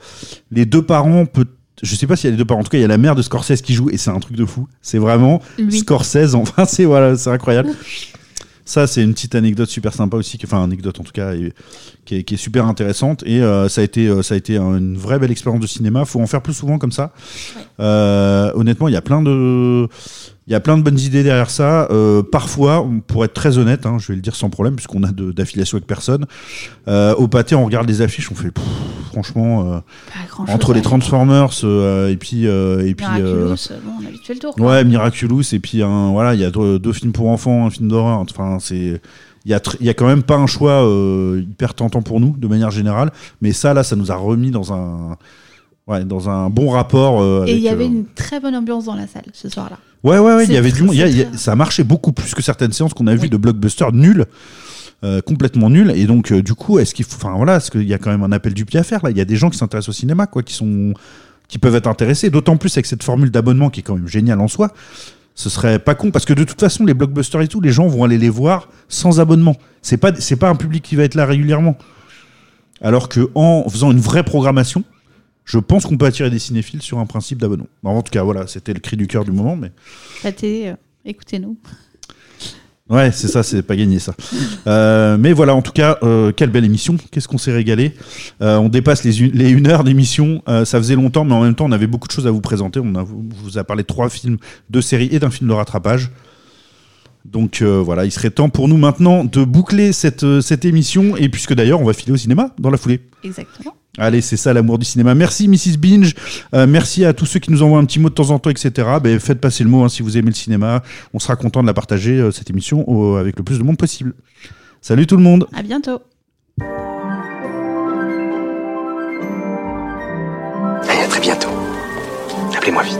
les deux parents peut je sais pas s'il y a les deux parents, en tout cas il y a la mère de Scorsese qui joue et c'est un truc de fou. C'est vraiment Lui. Scorsese, enfin c'est voilà, c'est incroyable. Ça, c'est une petite anecdote super sympa aussi, enfin anecdote en tout cas, et- qui, est, qui est super intéressante. Et euh, ça a été, euh, ça a été une vraie belle expérience de cinéma. Faut en faire plus souvent comme ça. Euh, honnêtement, il y a plein de, il y a plein de bonnes idées derrière ça. Euh, parfois, pour être très honnête, hein, je vais le dire sans problème, puisqu'on a d'affiliation avec personne. euh, au pâté, on regarde les affiches, on fait, pff, franchement, euh, entre les à- Transformers et puis et puis Miraculous, bon, on a vite fait le tour. quoi. Ouais, Miraculous, et puis voilà, il y a deux, deux films pour enfants, un film d'horreur. Enfin, c'est. Il y, a y a quand même pas un choix hyper tentant pour nous, de manière générale. Mais ça, là, ça nous a remis dans un, ouais, dans un bon rapport. Et il y avait une très bonne ambiance dans la salle ce soir-là. Ouais, ouais, ouais, il y avait du monde. Y a- y a- ça a marché beaucoup plus que certaines séances qu'on a vues Oui. de blockbuster nuls. euh, complètement nuls et donc euh, du coup est-ce qu'il faut enfin voilà est-ce qu'il y a quand même un appel du pied à faire là? Il y a des gens qui s'intéressent au cinéma quoi qui sont qui peuvent être intéressés d'autant plus avec cette formule d'abonnement qui est quand même géniale en soi ce serait pas con parce que de toute façon les blockbusters et tout les gens vont aller les voir sans abonnement c'est pas c'est pas un public qui va être là régulièrement alors que en faisant une vraie programmation je pense qu'on peut attirer des cinéphiles sur un principe d'abonnement Bon, en tout cas voilà c'était le cri du cœur du moment mais La télé, euh, écoutez-nous. Ouais, c'est ça, c'est pas gagné ça. Euh, mais voilà, en tout cas, euh, quelle belle émission. Qu'est-ce qu'on s'est régalé. Euh, on dépasse les, une- les une heure d'émission. Ça faisait longtemps, mais en même temps, on avait beaucoup de choses à vous présenter. On a, on vous a parlé de trois films, deux séries et d'un film de rattrapage. Donc voilà, il serait temps pour nous maintenant de boucler cette, cette émission. Et puisque d'ailleurs, on va filer au cinéma dans la foulée. Exactement. Allez, c'est ça l'amour du cinéma. Merci Mrs Binge. Euh, merci à tous ceux qui nous envoient un petit mot de temps en temps, etc. Ben, faites passer le mot hein, si vous aimez le cinéma. On sera content de la partager, euh, cette émission, au- avec le plus de monde possible. Salut tout le monde. À bientôt. Allez, à très bientôt. Appelez-moi vite.